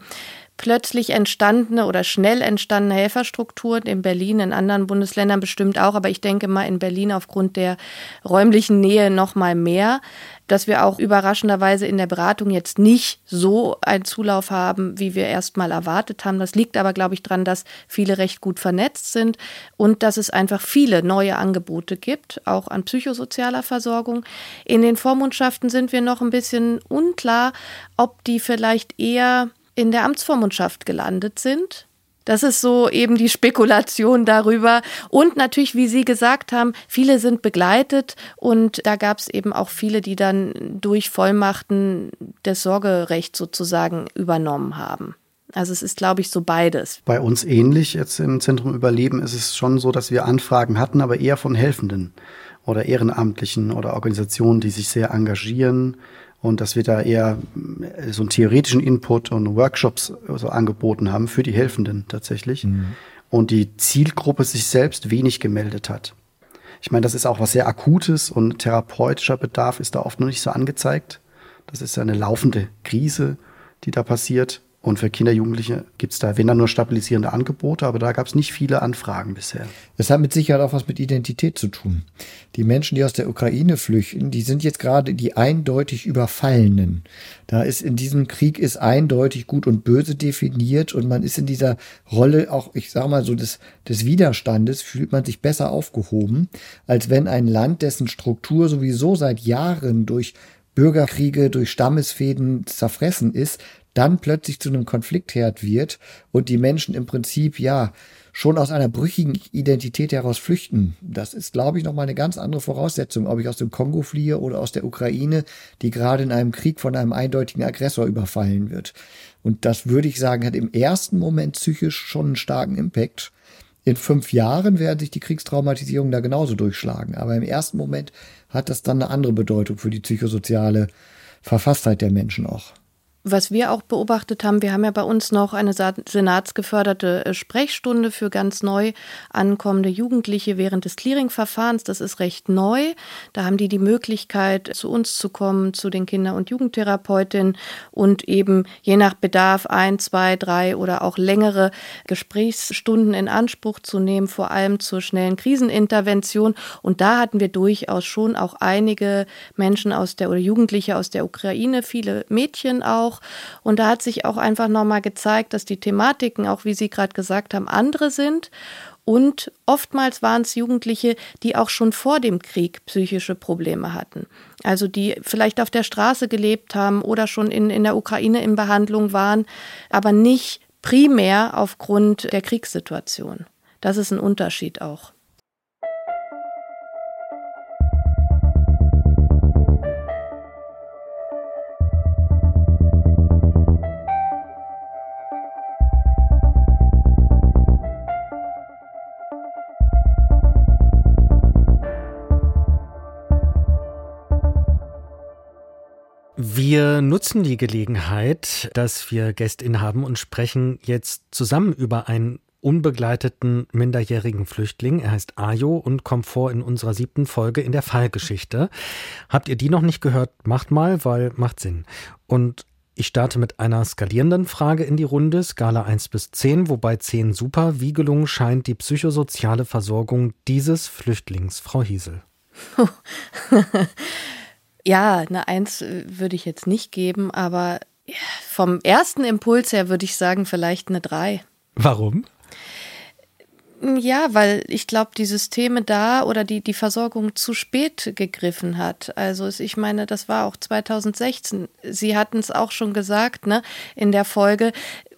plötzlich entstandene oder schnell entstandene Helferstrukturen in Berlin, in anderen Bundesländern bestimmt auch, aber ich denke mal in Berlin aufgrund der räumlichen Nähe noch mal mehr, dass wir auch überraschenderweise in der Beratung jetzt nicht so einen Zulauf haben, wie wir erst mal erwartet haben. Das liegt aber, glaube ich, daran, dass viele recht gut vernetzt sind und dass es einfach viele neue Angebote gibt, auch an psychosozialer Versorgung. In den Vormundschaften sind wir noch ein bisschen unklar, ob die vielleicht eher in der Amtsvormundschaft gelandet sind. Das ist so eben die Spekulation darüber. Und natürlich, wie Sie gesagt haben, viele sind begleitet und da gab es eben auch viele, die dann durch Vollmachten das Sorgerecht sozusagen übernommen haben. Also es ist, glaube ich, so beides. Bei uns ähnlich jetzt im Zentrum Überleben ist es schon so, dass wir Anfragen hatten, aber eher von Helfenden oder Ehrenamtlichen oder Organisationen, die sich sehr engagieren und dass wir da eher äh, so einen theoretischen Input und Workshops so angeboten haben für die Helfenden tatsächlich. Mhm. Und die Zielgruppe sich selbst wenig gemeldet hat. Ich meine, das ist auch was sehr Akutes und therapeutischer Bedarf ist da oft noch nicht so angezeigt. Das ist ja eine laufende Krise, die da passiert. Und für Kinder, Jugendliche gibt es da, wenn dann nur stabilisierende Angebote, aber da gab es nicht viele Anfragen bisher. Das hat mit Sicherheit auch was mit Identität zu tun. Die Menschen, die aus der Ukraine flüchten, die sind jetzt gerade die eindeutig Überfallenen. Da ist in diesem Krieg ist eindeutig gut und böse definiert und man ist in dieser Rolle auch, ich sag mal so, des, des Widerstandes fühlt man sich besser aufgehoben, als wenn ein Land, dessen Struktur sowieso seit Jahren durch Bürgerkriege durch Stammesfäden zerfressen ist, dann plötzlich zu einem Konfliktherd wird und die Menschen im Prinzip ja schon aus einer brüchigen Identität heraus flüchten. Das ist, glaube ich, nochmal eine ganz andere Voraussetzung, ob ich aus dem Kongo fliehe oder aus der Ukraine, die gerade in einem Krieg von einem eindeutigen Aggressor überfallen wird. Und das würde ich sagen, hat im ersten Moment psychisch schon einen starken Impact. In fünf Jahren werden sich die Kriegstraumatisierungen da genauso durchschlagen. Aber im ersten Moment hat das dann eine andere Bedeutung für die psychosoziale Verfasstheit der Menschen auch. Was wir auch beobachtet haben, wir haben ja bei uns noch eine senatsgeförderte äh, Sprechstunde für ganz neu ankommende Jugendliche während des Clearing-Verfahrens. Das ist recht neu. Da haben die die Möglichkeit, zu uns zu kommen, zu den Kinder- und Jugendtherapeutinnen und eben je nach Bedarf ein, zwei, drei oder auch längere Gesprächsstunden in Anspruch zu nehmen, vor allem zur schnellen Krisenintervention. Und da hatten wir durchaus schon auch einige Menschen aus der oder Jugendliche aus der Ukraine, viele Mädchen auch auch. Und da hat sich auch einfach nochmal gezeigt, dass die Thematiken, auch wie Sie gerade gesagt haben, andere sind. Und oftmals waren es Jugendliche, die auch schon vor dem Krieg psychische Probleme hatten. Also die vielleicht auf der Straße gelebt haben oder schon in, in der Ukraine in Behandlung waren, aber nicht primär aufgrund der Kriegssituation. Das ist ein Unterschied auch. Wir nutzen die Gelegenheit, dass wir Gästin haben und sprechen jetzt zusammen über einen unbegleiteten minderjährigen Flüchtling. Er heißt Ajo und kommt vor in unserer siebten Folge in der Fallgeschichte. Habt ihr die noch nicht gehört? Macht mal, weil macht Sinn. Und ich starte mit einer skalierenden Frage in die Runde, Skala 1 bis 10, wobei 10 super. Wie gelungen scheint die psychosoziale Versorgung dieses Flüchtlings, Frau Hiesel? <laughs> Ja, eine Eins äh, würde ich jetzt nicht geben, aber vom ersten Impuls her würde ich sagen, vielleicht eine Drei. Warum? Ja, weil ich glaube, die Systeme da oder die, die Versorgung zu spät gegriffen hat. Also ich meine, das war auch 2016. Sie hatten es auch schon gesagt, ne, in der Folge.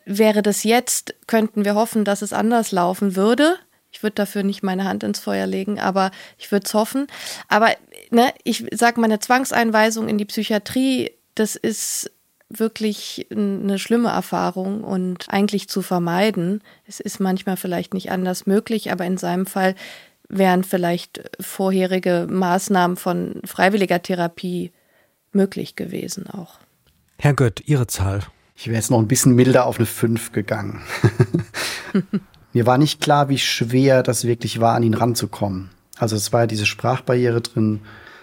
Wäre das jetzt, könnten wir hoffen, dass es anders laufen würde. Ich würde dafür nicht meine Hand ins Feuer legen, aber ich würde es hoffen. Aber ne, ich sage mal, eine Zwangseinweisung in die Psychiatrie, das ist wirklich eine schlimme Erfahrung und eigentlich zu vermeiden. Es ist manchmal vielleicht nicht anders möglich, aber in seinem Fall wären vielleicht vorherige Maßnahmen von freiwilliger Therapie möglich gewesen auch. Herr Gött, Ihre Zahl. Ich wäre jetzt noch ein bisschen milder auf eine 5 gegangen. <laughs> Mir war nicht klar, wie schwer das wirklich war, an ihn ranzukommen. Also es war ja diese Sprachbarriere drin,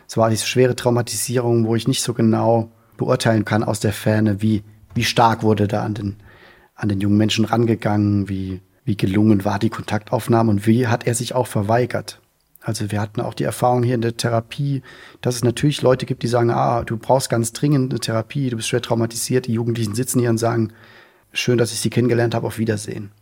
es war diese schwere Traumatisierung, wo ich nicht so genau beurteilen kann aus der Ferne, wie, wie stark wurde da an den, an den jungen Menschen rangegangen, wie, wie gelungen war die Kontaktaufnahme und wie hat er sich auch verweigert. Also wir hatten auch die Erfahrung hier in der Therapie, dass es natürlich Leute gibt, die sagen, ah, du brauchst ganz dringend eine Therapie, du bist schwer traumatisiert. Die Jugendlichen sitzen hier und sagen, schön, dass ich Sie kennengelernt habe, auf Wiedersehen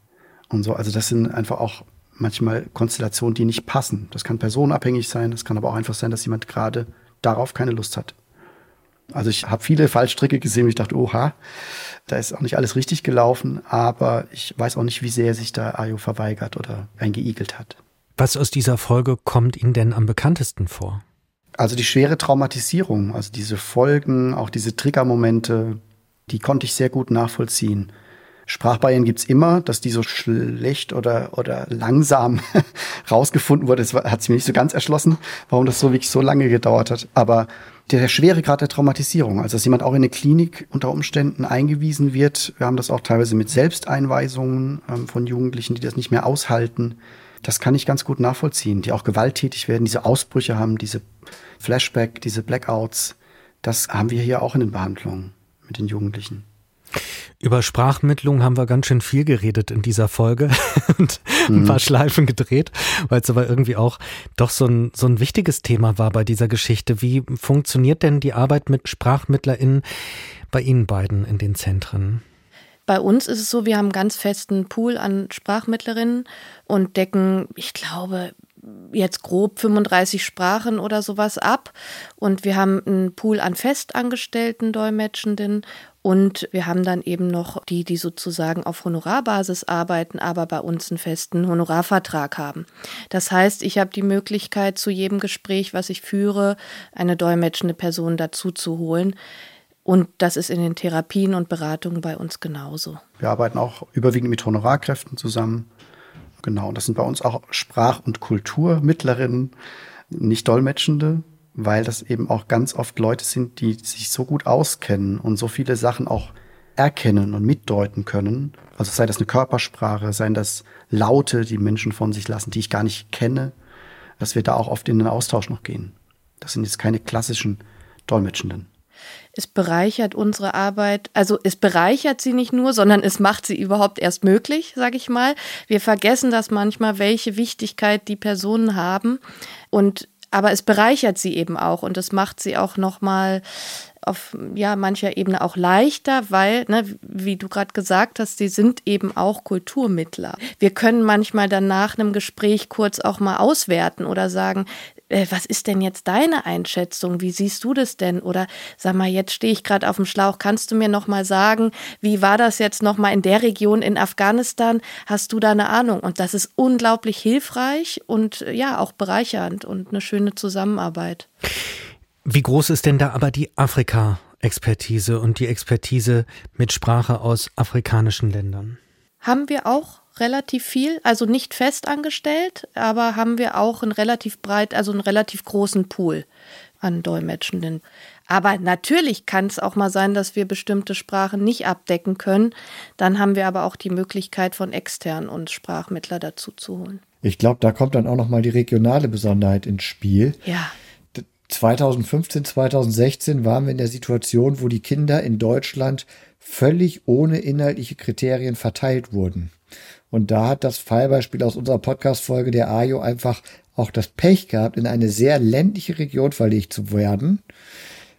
und so. Also das sind einfach auch manchmal Konstellationen, die nicht passen. Das kann personenabhängig sein, das kann aber auch einfach sein, dass jemand gerade darauf keine Lust hat. Also ich habe viele Fallstricke gesehen ich dachte, oha, da ist auch nicht alles richtig gelaufen, aber ich weiß auch nicht, wie sehr sich da Ayo verweigert oder eingeigelt hat. Was aus dieser Folge kommt Ihnen denn am bekanntesten vor? Also die schwere Traumatisierung, also diese Folgen, auch diese Triggermomente, die konnte ich sehr gut nachvollziehen. Sprachbarrieren gibt's immer, dass die so schlecht oder, oder langsam <laughs> rausgefunden wurde. Das hat sich mir nicht so ganz erschlossen, warum das so wirklich so lange gedauert hat. Aber der, der schwere Grad der Traumatisierung, also dass jemand auch in eine Klinik unter Umständen eingewiesen wird. Wir haben das auch teilweise mit Selbsteinweisungen ähm, von Jugendlichen, die das nicht mehr aushalten. Das kann ich ganz gut nachvollziehen, die auch gewalttätig werden, diese Ausbrüche haben, diese Flashback, diese Blackouts. Das haben wir hier auch in den Behandlungen mit den Jugendlichen. Über Sprachmittlung haben wir ganz schön viel geredet in dieser Folge <laughs> und mhm. ein paar Schleifen gedreht, weil es aber irgendwie auch doch so ein, so ein wichtiges Thema war bei dieser Geschichte. Wie funktioniert denn die Arbeit mit SprachmittlerInnen bei Ihnen beiden in den Zentren? Bei uns ist es so, wir haben einen ganz festen Pool an Sprachmittlerinnen und decken, ich glaube, jetzt grob 35 Sprachen oder sowas ab. Und wir haben einen Pool an festangestellten Dolmetschenden und wir haben dann eben noch die, die sozusagen auf Honorarbasis arbeiten, aber bei uns einen festen Honorarvertrag haben. Das heißt, ich habe die Möglichkeit, zu jedem Gespräch, was ich führe, eine dolmetschende Person dazu zu holen. Und das ist in den Therapien und Beratungen bei uns genauso. Wir arbeiten auch überwiegend mit Honorarkräften zusammen. Genau, das sind bei uns auch Sprach- und Kulturmittlerinnen, nicht Dolmetschende, weil das eben auch ganz oft Leute sind, die sich so gut auskennen und so viele Sachen auch erkennen und mitdeuten können. Also sei das eine Körpersprache, seien das Laute, die Menschen von sich lassen, die ich gar nicht kenne, dass wir da auch oft in den Austausch noch gehen. Das sind jetzt keine klassischen Dolmetschenden. Es bereichert unsere Arbeit, also es bereichert sie nicht nur, sondern es macht sie überhaupt erst möglich, sage ich mal. Wir vergessen das manchmal, welche Wichtigkeit die Personen haben und aber es bereichert sie eben auch und es macht sie auch noch mal auf ja mancher Ebene auch leichter, weil, ne, wie du gerade gesagt hast, sie sind eben auch Kulturmittler. Wir können manchmal dann nach einem Gespräch kurz auch mal auswerten oder sagen, äh, was ist denn jetzt deine Einschätzung? Wie siehst du das denn? Oder sag mal, jetzt stehe ich gerade auf dem Schlauch. Kannst du mir noch mal sagen, wie war das jetzt noch mal in der Region in Afghanistan? Hast du da eine Ahnung? Und das ist unglaublich hilfreich und ja auch bereichernd und eine schöne Zusammenarbeit. Wie groß ist denn da aber die Afrika-Expertise und die Expertise mit Sprache aus afrikanischen Ländern? Haben wir auch relativ viel, also nicht fest angestellt, aber haben wir auch einen relativ breit, also einen relativ großen Pool an Dolmetschenden. Aber natürlich kann es auch mal sein, dass wir bestimmte Sprachen nicht abdecken können. Dann haben wir aber auch die Möglichkeit von extern uns Sprachmittler dazu zu holen. Ich glaube, da kommt dann auch noch mal die regionale Besonderheit ins Spiel. Ja. 2015, 2016 waren wir in der Situation, wo die Kinder in Deutschland völlig ohne inhaltliche Kriterien verteilt wurden. Und da hat das Fallbeispiel aus unserer Podcast-Folge der AJO einfach auch das Pech gehabt, in eine sehr ländliche Region verlegt zu werden.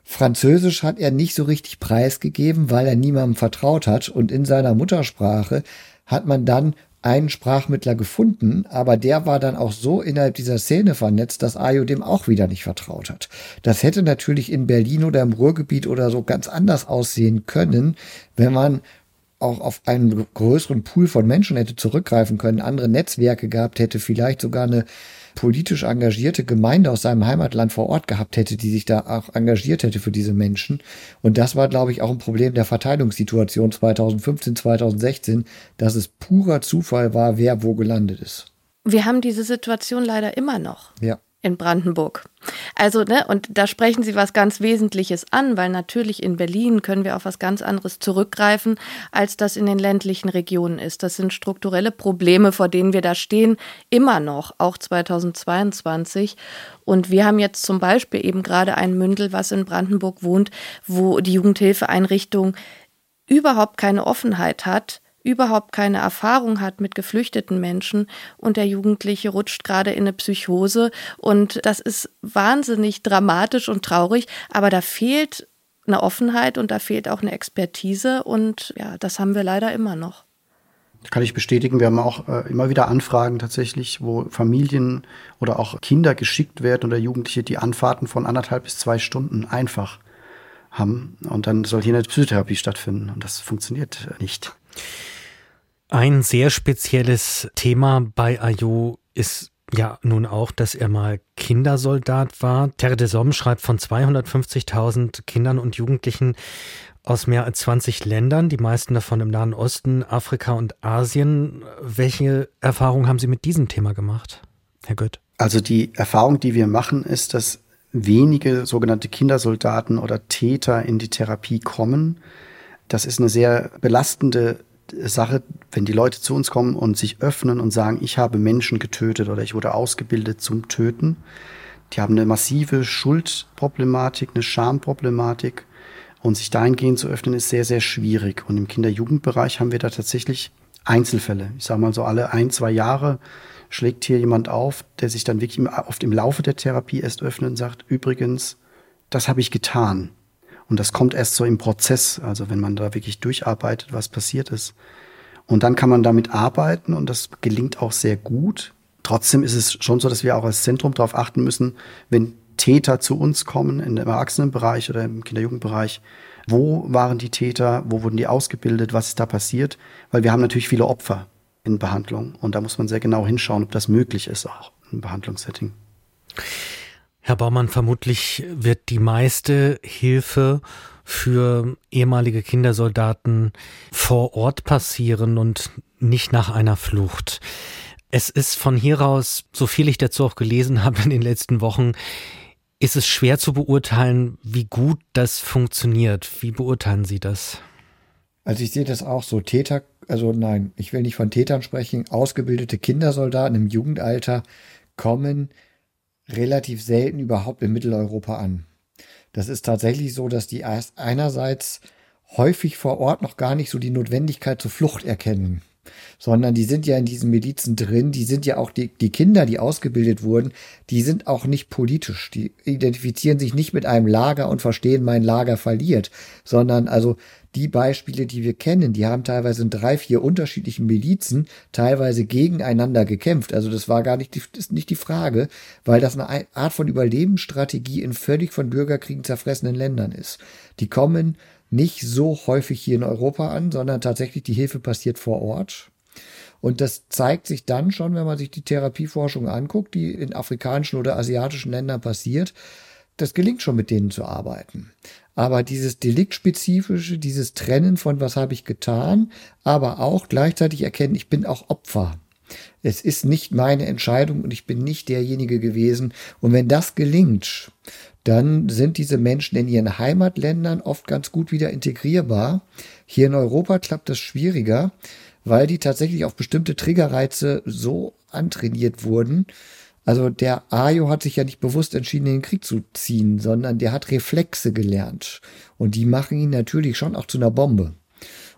Französisch hat er nicht so richtig preisgegeben, weil er niemandem vertraut hat. Und in seiner Muttersprache hat man dann einen Sprachmittler gefunden, aber der war dann auch so innerhalb dieser Szene vernetzt, dass Ayo dem auch wieder nicht vertraut hat. Das hätte natürlich in Berlin oder im Ruhrgebiet oder so ganz anders aussehen können, wenn man auch auf einen größeren Pool von Menschen hätte zurückgreifen können, andere Netzwerke gehabt hätte, vielleicht sogar eine politisch engagierte Gemeinde aus seinem Heimatland vor Ort gehabt hätte, die sich da auch engagiert hätte für diese Menschen. Und das war, glaube ich, auch ein Problem der Verteilungssituation 2015, 2016, dass es purer Zufall war, wer wo gelandet ist. Wir haben diese Situation leider immer noch. Ja in Brandenburg. Also, ne, und da sprechen Sie was ganz Wesentliches an, weil natürlich in Berlin können wir auf was ganz anderes zurückgreifen, als das in den ländlichen Regionen ist. Das sind strukturelle Probleme, vor denen wir da stehen, immer noch, auch 2022. Und wir haben jetzt zum Beispiel eben gerade ein Mündel, was in Brandenburg wohnt, wo die Jugendhilfeeinrichtung überhaupt keine Offenheit hat überhaupt keine Erfahrung hat mit geflüchteten Menschen und der Jugendliche rutscht gerade in eine Psychose und das ist wahnsinnig dramatisch und traurig, aber da fehlt eine Offenheit und da fehlt auch eine Expertise und ja, das haben wir leider immer noch. Kann ich bestätigen. Wir haben auch äh, immer wieder Anfragen tatsächlich, wo Familien oder auch Kinder geschickt werden oder Jugendliche, die Anfahrten von anderthalb bis zwei Stunden einfach haben. Und dann soll hier eine Psychotherapie stattfinden. Und das funktioniert nicht. Ein sehr spezielles Thema bei Ayo ist ja nun auch, dass er mal Kindersoldat war. Terre des Hommes schreibt von 250.000 Kindern und Jugendlichen aus mehr als 20 Ländern, die meisten davon im Nahen Osten, Afrika und Asien. Welche Erfahrungen haben Sie mit diesem Thema gemacht, Herr Gött? Also die Erfahrung, die wir machen, ist, dass wenige sogenannte Kindersoldaten oder Täter in die Therapie kommen. Das ist eine sehr belastende Sache, wenn die Leute zu uns kommen und sich öffnen und sagen, ich habe Menschen getötet oder ich wurde ausgebildet zum Töten. Die haben eine massive Schuldproblematik, eine Schamproblematik. Und sich dahingehend zu öffnen, ist sehr, sehr schwierig. Und im Kinder-Jugendbereich haben wir da tatsächlich Einzelfälle. Ich sage mal so, alle ein, zwei Jahre schlägt hier jemand auf, der sich dann wirklich oft im Laufe der Therapie erst öffnet und sagt, übrigens, das habe ich getan. Und das kommt erst so im Prozess, also wenn man da wirklich durcharbeitet, was passiert ist. Und dann kann man damit arbeiten und das gelingt auch sehr gut. Trotzdem ist es schon so, dass wir auch als Zentrum darauf achten müssen, wenn Täter zu uns kommen, im Erwachsenenbereich oder im Kinder-Jugendbereich, wo waren die Täter, wo wurden die ausgebildet, was ist da passiert? Weil wir haben natürlich viele Opfer in Behandlung und da muss man sehr genau hinschauen, ob das möglich ist auch im Behandlungssetting. Herr Baumann, vermutlich wird die meiste Hilfe für ehemalige Kindersoldaten vor Ort passieren und nicht nach einer Flucht. Es ist von hier aus, so viel ich dazu auch gelesen <laughs> habe in den letzten Wochen, ist es schwer zu beurteilen, wie gut das funktioniert. Wie beurteilen Sie das? Also ich sehe das auch so. Täter, also nein, ich will nicht von Tätern sprechen. Ausgebildete Kindersoldaten im Jugendalter kommen relativ selten überhaupt in Mitteleuropa an. Das ist tatsächlich so, dass die erst einerseits häufig vor Ort noch gar nicht so die Notwendigkeit zur Flucht erkennen sondern die sind ja in diesen Milizen drin, die sind ja auch die, die Kinder, die ausgebildet wurden, die sind auch nicht politisch, die identifizieren sich nicht mit einem Lager und verstehen, mein Lager verliert, sondern also die Beispiele, die wir kennen, die haben teilweise in drei, vier unterschiedlichen Milizen teilweise gegeneinander gekämpft. Also das war gar nicht die, ist nicht die Frage, weil das eine Art von Überlebensstrategie in völlig von Bürgerkriegen zerfressenen Ländern ist. Die kommen nicht so häufig hier in Europa an, sondern tatsächlich die Hilfe passiert vor Ort. Und das zeigt sich dann schon, wenn man sich die Therapieforschung anguckt, die in afrikanischen oder asiatischen Ländern passiert. Das gelingt schon, mit denen zu arbeiten. Aber dieses Deliktspezifische, dieses Trennen von was habe ich getan, aber auch gleichzeitig erkennen, ich bin auch Opfer. Es ist nicht meine Entscheidung und ich bin nicht derjenige gewesen. Und wenn das gelingt, dann sind diese Menschen in ihren Heimatländern oft ganz gut wieder integrierbar. Hier in Europa klappt das schwieriger, weil die tatsächlich auf bestimmte Triggerreize so antrainiert wurden. Also der Ayo hat sich ja nicht bewusst entschieden, in den Krieg zu ziehen, sondern der hat Reflexe gelernt. Und die machen ihn natürlich schon auch zu einer Bombe.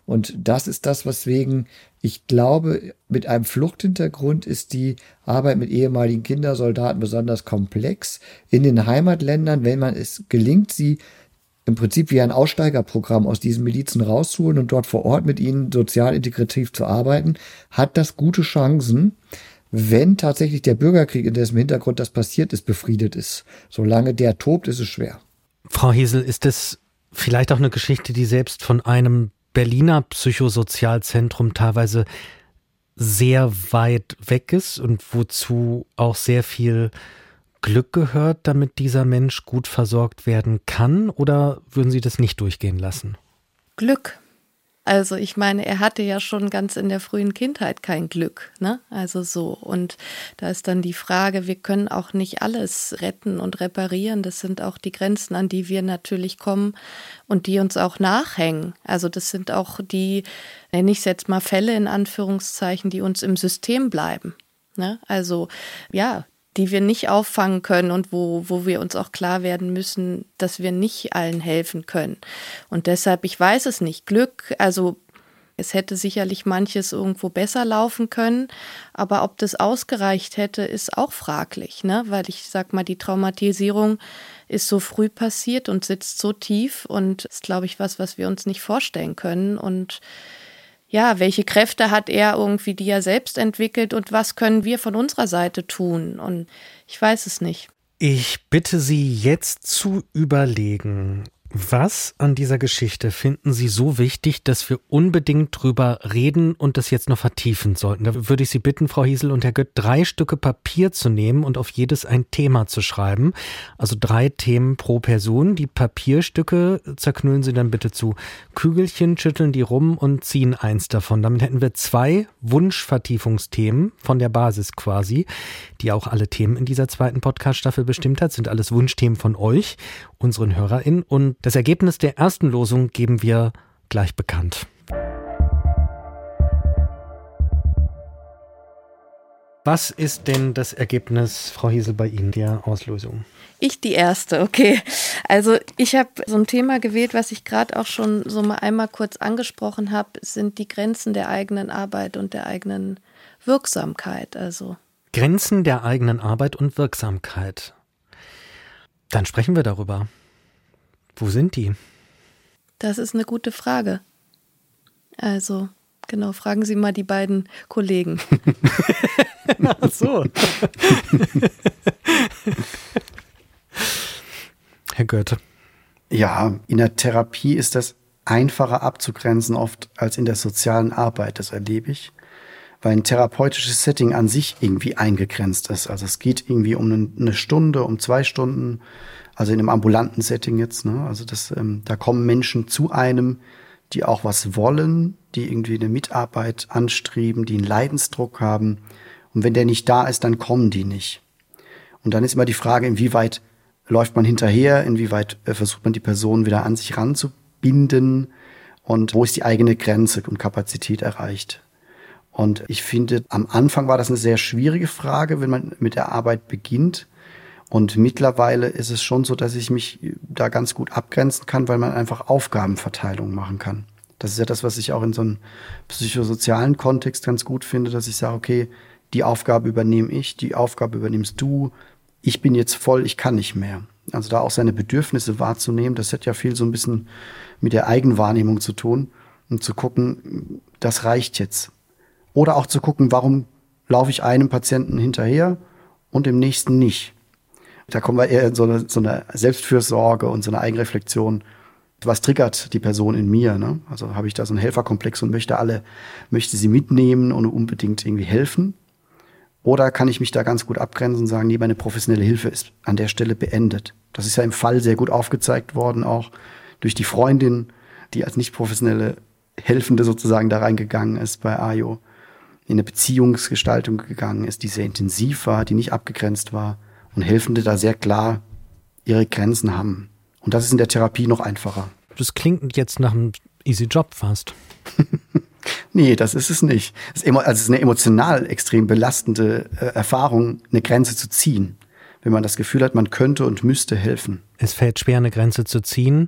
Und das ist das, weswegen ich glaube, mit einem Fluchthintergrund ist die Arbeit mit ehemaligen Kindersoldaten besonders komplex. In den Heimatländern, wenn man es gelingt, sie im Prinzip wie ein Aussteigerprogramm aus diesen Milizen rauszuholen und dort vor Ort mit ihnen sozial integrativ zu arbeiten, hat das gute Chancen, wenn tatsächlich der Bürgerkrieg, in dessen Hintergrund das passiert ist, befriedet ist. Solange der tobt, ist es schwer. Frau Hesel, ist es vielleicht auch eine Geschichte, die selbst von einem Berliner Psychosozialzentrum teilweise sehr weit weg ist und wozu auch sehr viel Glück gehört, damit dieser Mensch gut versorgt werden kann? Oder würden Sie das nicht durchgehen lassen? Glück. Also ich meine, er hatte ja schon ganz in der frühen Kindheit kein Glück, ne? Also so. Und da ist dann die Frage, wir können auch nicht alles retten und reparieren. Das sind auch die Grenzen, an die wir natürlich kommen und die uns auch nachhängen. Also das sind auch die, nenne ich es jetzt mal Fälle in Anführungszeichen, die uns im System bleiben. Ne? Also ja, die wir nicht auffangen können und wo, wo wir uns auch klar werden müssen, dass wir nicht allen helfen können. Und deshalb, ich weiß es nicht, Glück, also es hätte sicherlich manches irgendwo besser laufen können, aber ob das ausgereicht hätte, ist auch fraglich, ne? Weil ich sag mal, die Traumatisierung ist so früh passiert und sitzt so tief und ist, glaube ich, was, was wir uns nicht vorstellen können. Und ja, welche Kräfte hat er irgendwie, die er selbst entwickelt und was können wir von unserer Seite tun? Und ich weiß es nicht. Ich bitte Sie jetzt zu überlegen, was an dieser Geschichte finden Sie so wichtig, dass wir unbedingt drüber reden und das jetzt noch vertiefen sollten? Da würde ich Sie bitten, Frau Hiesel und Herr Gött, drei Stücke Papier zu nehmen und auf jedes ein Thema zu schreiben. Also drei Themen pro Person. Die Papierstücke zerknüllen Sie dann bitte zu Kügelchen, schütteln die rum und ziehen eins davon. Damit hätten wir zwei Wunschvertiefungsthemen von der Basis quasi, die auch alle Themen in dieser zweiten Podcast-Staffel bestimmt hat, sind alles Wunschthemen von euch, unseren HörerInnen. Und das Ergebnis der ersten Losung geben wir gleich bekannt. Was ist denn das Ergebnis, Frau Hiesel, bei Ihnen der Auslosung? Ich die erste, okay. Also ich habe so ein Thema gewählt, was ich gerade auch schon so mal einmal kurz angesprochen habe, sind die Grenzen der eigenen Arbeit und der eigenen Wirksamkeit. Also Grenzen der eigenen Arbeit und Wirksamkeit. Dann sprechen wir darüber. Wo sind die? Das ist eine gute Frage. Also, genau, fragen Sie mal die beiden Kollegen. <laughs> Ach so. <laughs> Herr Goethe. Ja, in der Therapie ist das einfacher abzugrenzen oft als in der sozialen Arbeit, das erlebe ich weil ein therapeutisches Setting an sich irgendwie eingegrenzt ist. Also es geht irgendwie um eine Stunde, um zwei Stunden, also in einem ambulanten Setting jetzt. Ne? Also das, ähm, da kommen Menschen zu einem, die auch was wollen, die irgendwie eine Mitarbeit anstreben, die einen Leidensdruck haben. Und wenn der nicht da ist, dann kommen die nicht. Und dann ist immer die Frage, inwieweit läuft man hinterher, inwieweit äh, versucht man die Person wieder an sich ranzubinden und wo ist die eigene Grenze und Kapazität erreicht. Und ich finde, am Anfang war das eine sehr schwierige Frage, wenn man mit der Arbeit beginnt. Und mittlerweile ist es schon so, dass ich mich da ganz gut abgrenzen kann, weil man einfach Aufgabenverteilung machen kann. Das ist ja das, was ich auch in so einem psychosozialen Kontext ganz gut finde, dass ich sage, okay, die Aufgabe übernehme ich, die Aufgabe übernimmst du, ich bin jetzt voll, ich kann nicht mehr. Also da auch seine Bedürfnisse wahrzunehmen, das hat ja viel so ein bisschen mit der Eigenwahrnehmung zu tun und zu gucken, das reicht jetzt. Oder auch zu gucken, warum laufe ich einem Patienten hinterher und dem nächsten nicht. Da kommen wir eher in so eine, so eine Selbstfürsorge und so eine Eigenreflexion. Was triggert die Person in mir? Ne? Also habe ich da so einen Helferkomplex und möchte alle, möchte sie mitnehmen und unbedingt irgendwie helfen? Oder kann ich mich da ganz gut abgrenzen und sagen, nee, meine professionelle Hilfe ist an der Stelle beendet. Das ist ja im Fall sehr gut aufgezeigt worden, auch durch die Freundin, die als nicht professionelle Helfende sozusagen da reingegangen ist bei Ayo, in eine Beziehungsgestaltung gegangen ist, die sehr intensiv war, die nicht abgegrenzt war und Helfende da sehr klar ihre Grenzen haben. Und das ist in der Therapie noch einfacher. Das klingt jetzt nach einem easy Job fast. <laughs> nee, das ist es nicht. Es ist, also es ist eine emotional extrem belastende äh, Erfahrung, eine Grenze zu ziehen, wenn man das Gefühl hat, man könnte und müsste helfen. Es fällt schwer, eine Grenze zu ziehen.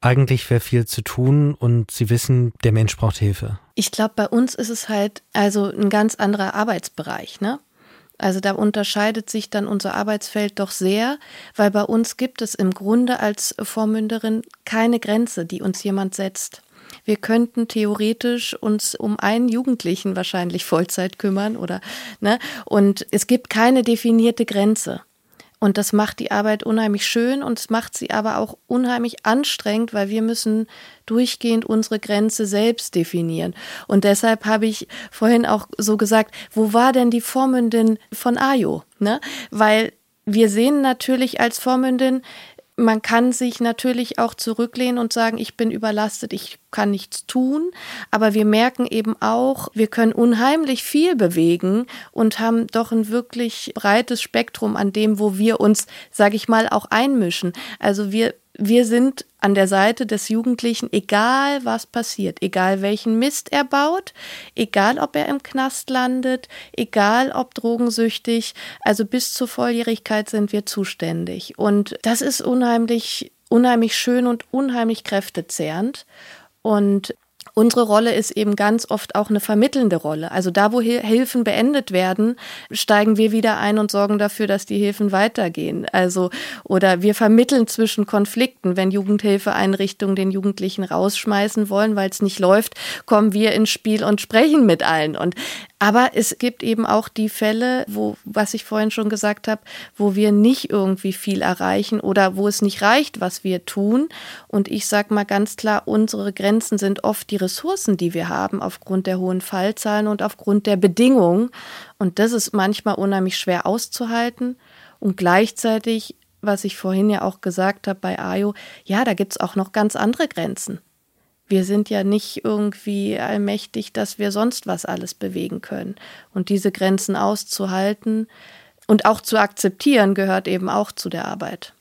Eigentlich wäre viel zu tun und Sie wissen, der Mensch braucht Hilfe. Ich glaube, bei uns ist es halt also ein ganz anderer Arbeitsbereich, ne? Also da unterscheidet sich dann unser Arbeitsfeld doch sehr, weil bei uns gibt es im Grunde als Vormünderin keine Grenze, die uns jemand setzt. Wir könnten theoretisch uns um einen Jugendlichen wahrscheinlich Vollzeit kümmern oder ne und es gibt keine definierte Grenze. Und das macht die Arbeit unheimlich schön und es macht sie aber auch unheimlich anstrengend, weil wir müssen durchgehend unsere Grenze selbst definieren. Und deshalb habe ich vorhin auch so gesagt, wo war denn die Vormündin von Ayo? Ne? Weil wir sehen natürlich als Vormündin man kann sich natürlich auch zurücklehnen und sagen, ich bin überlastet, ich kann nichts tun. Aber wir merken eben auch, wir können unheimlich viel bewegen und haben doch ein wirklich breites Spektrum an dem, wo wir uns, sage ich mal, auch einmischen. Also wir wir sind an der Seite des Jugendlichen, egal was passiert, egal welchen Mist er baut, egal ob er im Knast landet, egal ob drogensüchtig, also bis zur Volljährigkeit sind wir zuständig. Und das ist unheimlich, unheimlich schön und unheimlich kräftezehrend. Und Unsere Rolle ist eben ganz oft auch eine vermittelnde Rolle. Also da, wo Hilfen beendet werden, steigen wir wieder ein und sorgen dafür, dass die Hilfen weitergehen. Also, oder wir vermitteln zwischen Konflikten. Wenn Jugendhilfeeinrichtungen den Jugendlichen rausschmeißen wollen, weil es nicht läuft, kommen wir ins Spiel und sprechen mit allen. Und aber es gibt eben auch die Fälle, wo, was ich vorhin schon gesagt habe, wo wir nicht irgendwie viel erreichen oder wo es nicht reicht, was wir tun. Und ich sage mal ganz klar, unsere Grenzen sind oft die Ressourcen, die wir haben, aufgrund der hohen Fallzahlen und aufgrund der Bedingungen. Und das ist manchmal unheimlich schwer auszuhalten. Und gleichzeitig, was ich vorhin ja auch gesagt habe bei AYO, ja, da gibt es auch noch ganz andere Grenzen. Wir sind ja nicht irgendwie allmächtig, dass wir sonst was alles bewegen können. Und diese Grenzen auszuhalten und auch zu akzeptieren, gehört eben auch zu der Arbeit.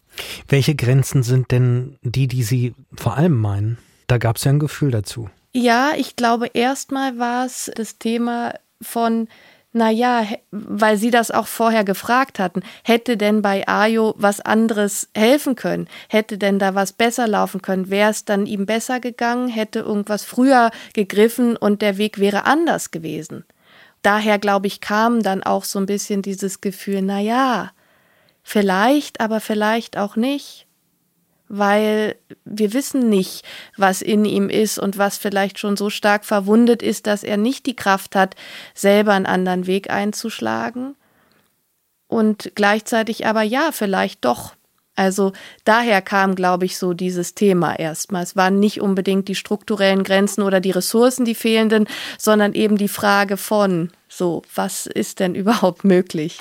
Welche Grenzen sind denn die, die Sie vor allem meinen? Da gab es ja ein Gefühl dazu. Ja, ich glaube, erstmal war es das Thema von naja, weil Sie das auch vorher gefragt hatten, hätte denn bei Ayo was anderes helfen können? Hätte denn da was besser laufen können? Wäre es dann ihm besser gegangen? Hätte irgendwas früher gegriffen und der Weg wäre anders gewesen? Daher, glaube ich, kam dann auch so ein bisschen dieses Gefühl, naja, vielleicht, aber vielleicht auch nicht weil wir wissen nicht, was in ihm ist und was vielleicht schon so stark verwundet ist, dass er nicht die Kraft hat, selber einen anderen Weg einzuschlagen. Und gleichzeitig aber ja, vielleicht doch. Also daher kam, glaube ich, so dieses Thema erstmal. Es waren nicht unbedingt die strukturellen Grenzen oder die Ressourcen, die fehlenden, sondern eben die Frage von, so, was ist denn überhaupt möglich?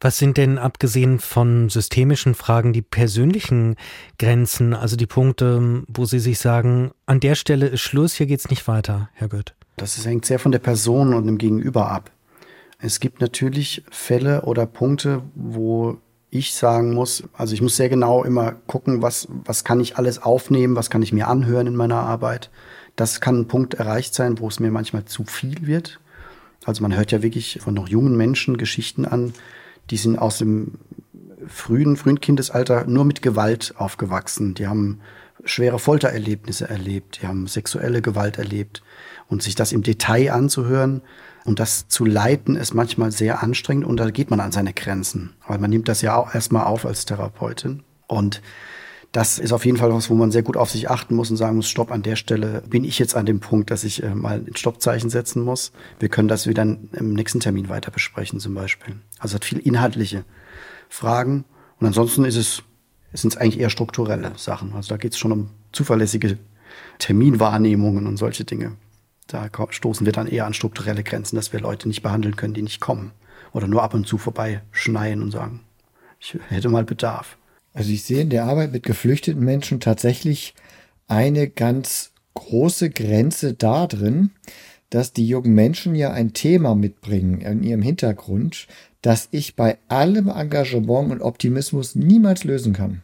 Was sind denn abgesehen von systemischen Fragen die persönlichen Grenzen, also die Punkte, wo Sie sich sagen, an der Stelle ist Schluss, hier geht es nicht weiter, Herr Goeth? Das hängt sehr von der Person und dem Gegenüber ab. Es gibt natürlich Fälle oder Punkte, wo ich sagen muss, also ich muss sehr genau immer gucken, was, was kann ich alles aufnehmen, was kann ich mir anhören in meiner Arbeit. Das kann ein Punkt erreicht sein, wo es mir manchmal zu viel wird. Also man hört ja wirklich von noch jungen Menschen Geschichten an, die sind aus dem frühen, frühen Kindesalter nur mit Gewalt aufgewachsen. Die haben schwere Foltererlebnisse erlebt, die haben sexuelle Gewalt erlebt. Und sich das im Detail anzuhören und das zu leiten, ist manchmal sehr anstrengend und da geht man an seine Grenzen. Weil man nimmt das ja auch erstmal auf als Therapeutin. Und das ist auf jeden Fall was, wo man sehr gut auf sich achten muss und sagen muss, stopp, an der Stelle bin ich jetzt an dem Punkt, dass ich äh, mal ein Stoppzeichen setzen muss. Wir können das wieder im nächsten Termin weiter besprechen zum Beispiel. Also hat viel inhaltliche Fragen. Und ansonsten ist es, sind es eigentlich eher strukturelle Sachen. Also da geht es schon um zuverlässige Terminwahrnehmungen und solche Dinge. Da stoßen wir dann eher an strukturelle Grenzen, dass wir Leute nicht behandeln können, die nicht kommen. Oder nur ab und zu vorbeischneien und sagen, ich hätte mal Bedarf. Also ich sehe in der Arbeit mit geflüchteten Menschen tatsächlich eine ganz große Grenze da drin, dass die jungen Menschen ja ein Thema mitbringen in ihrem Hintergrund, das ich bei allem Engagement und Optimismus niemals lösen kann.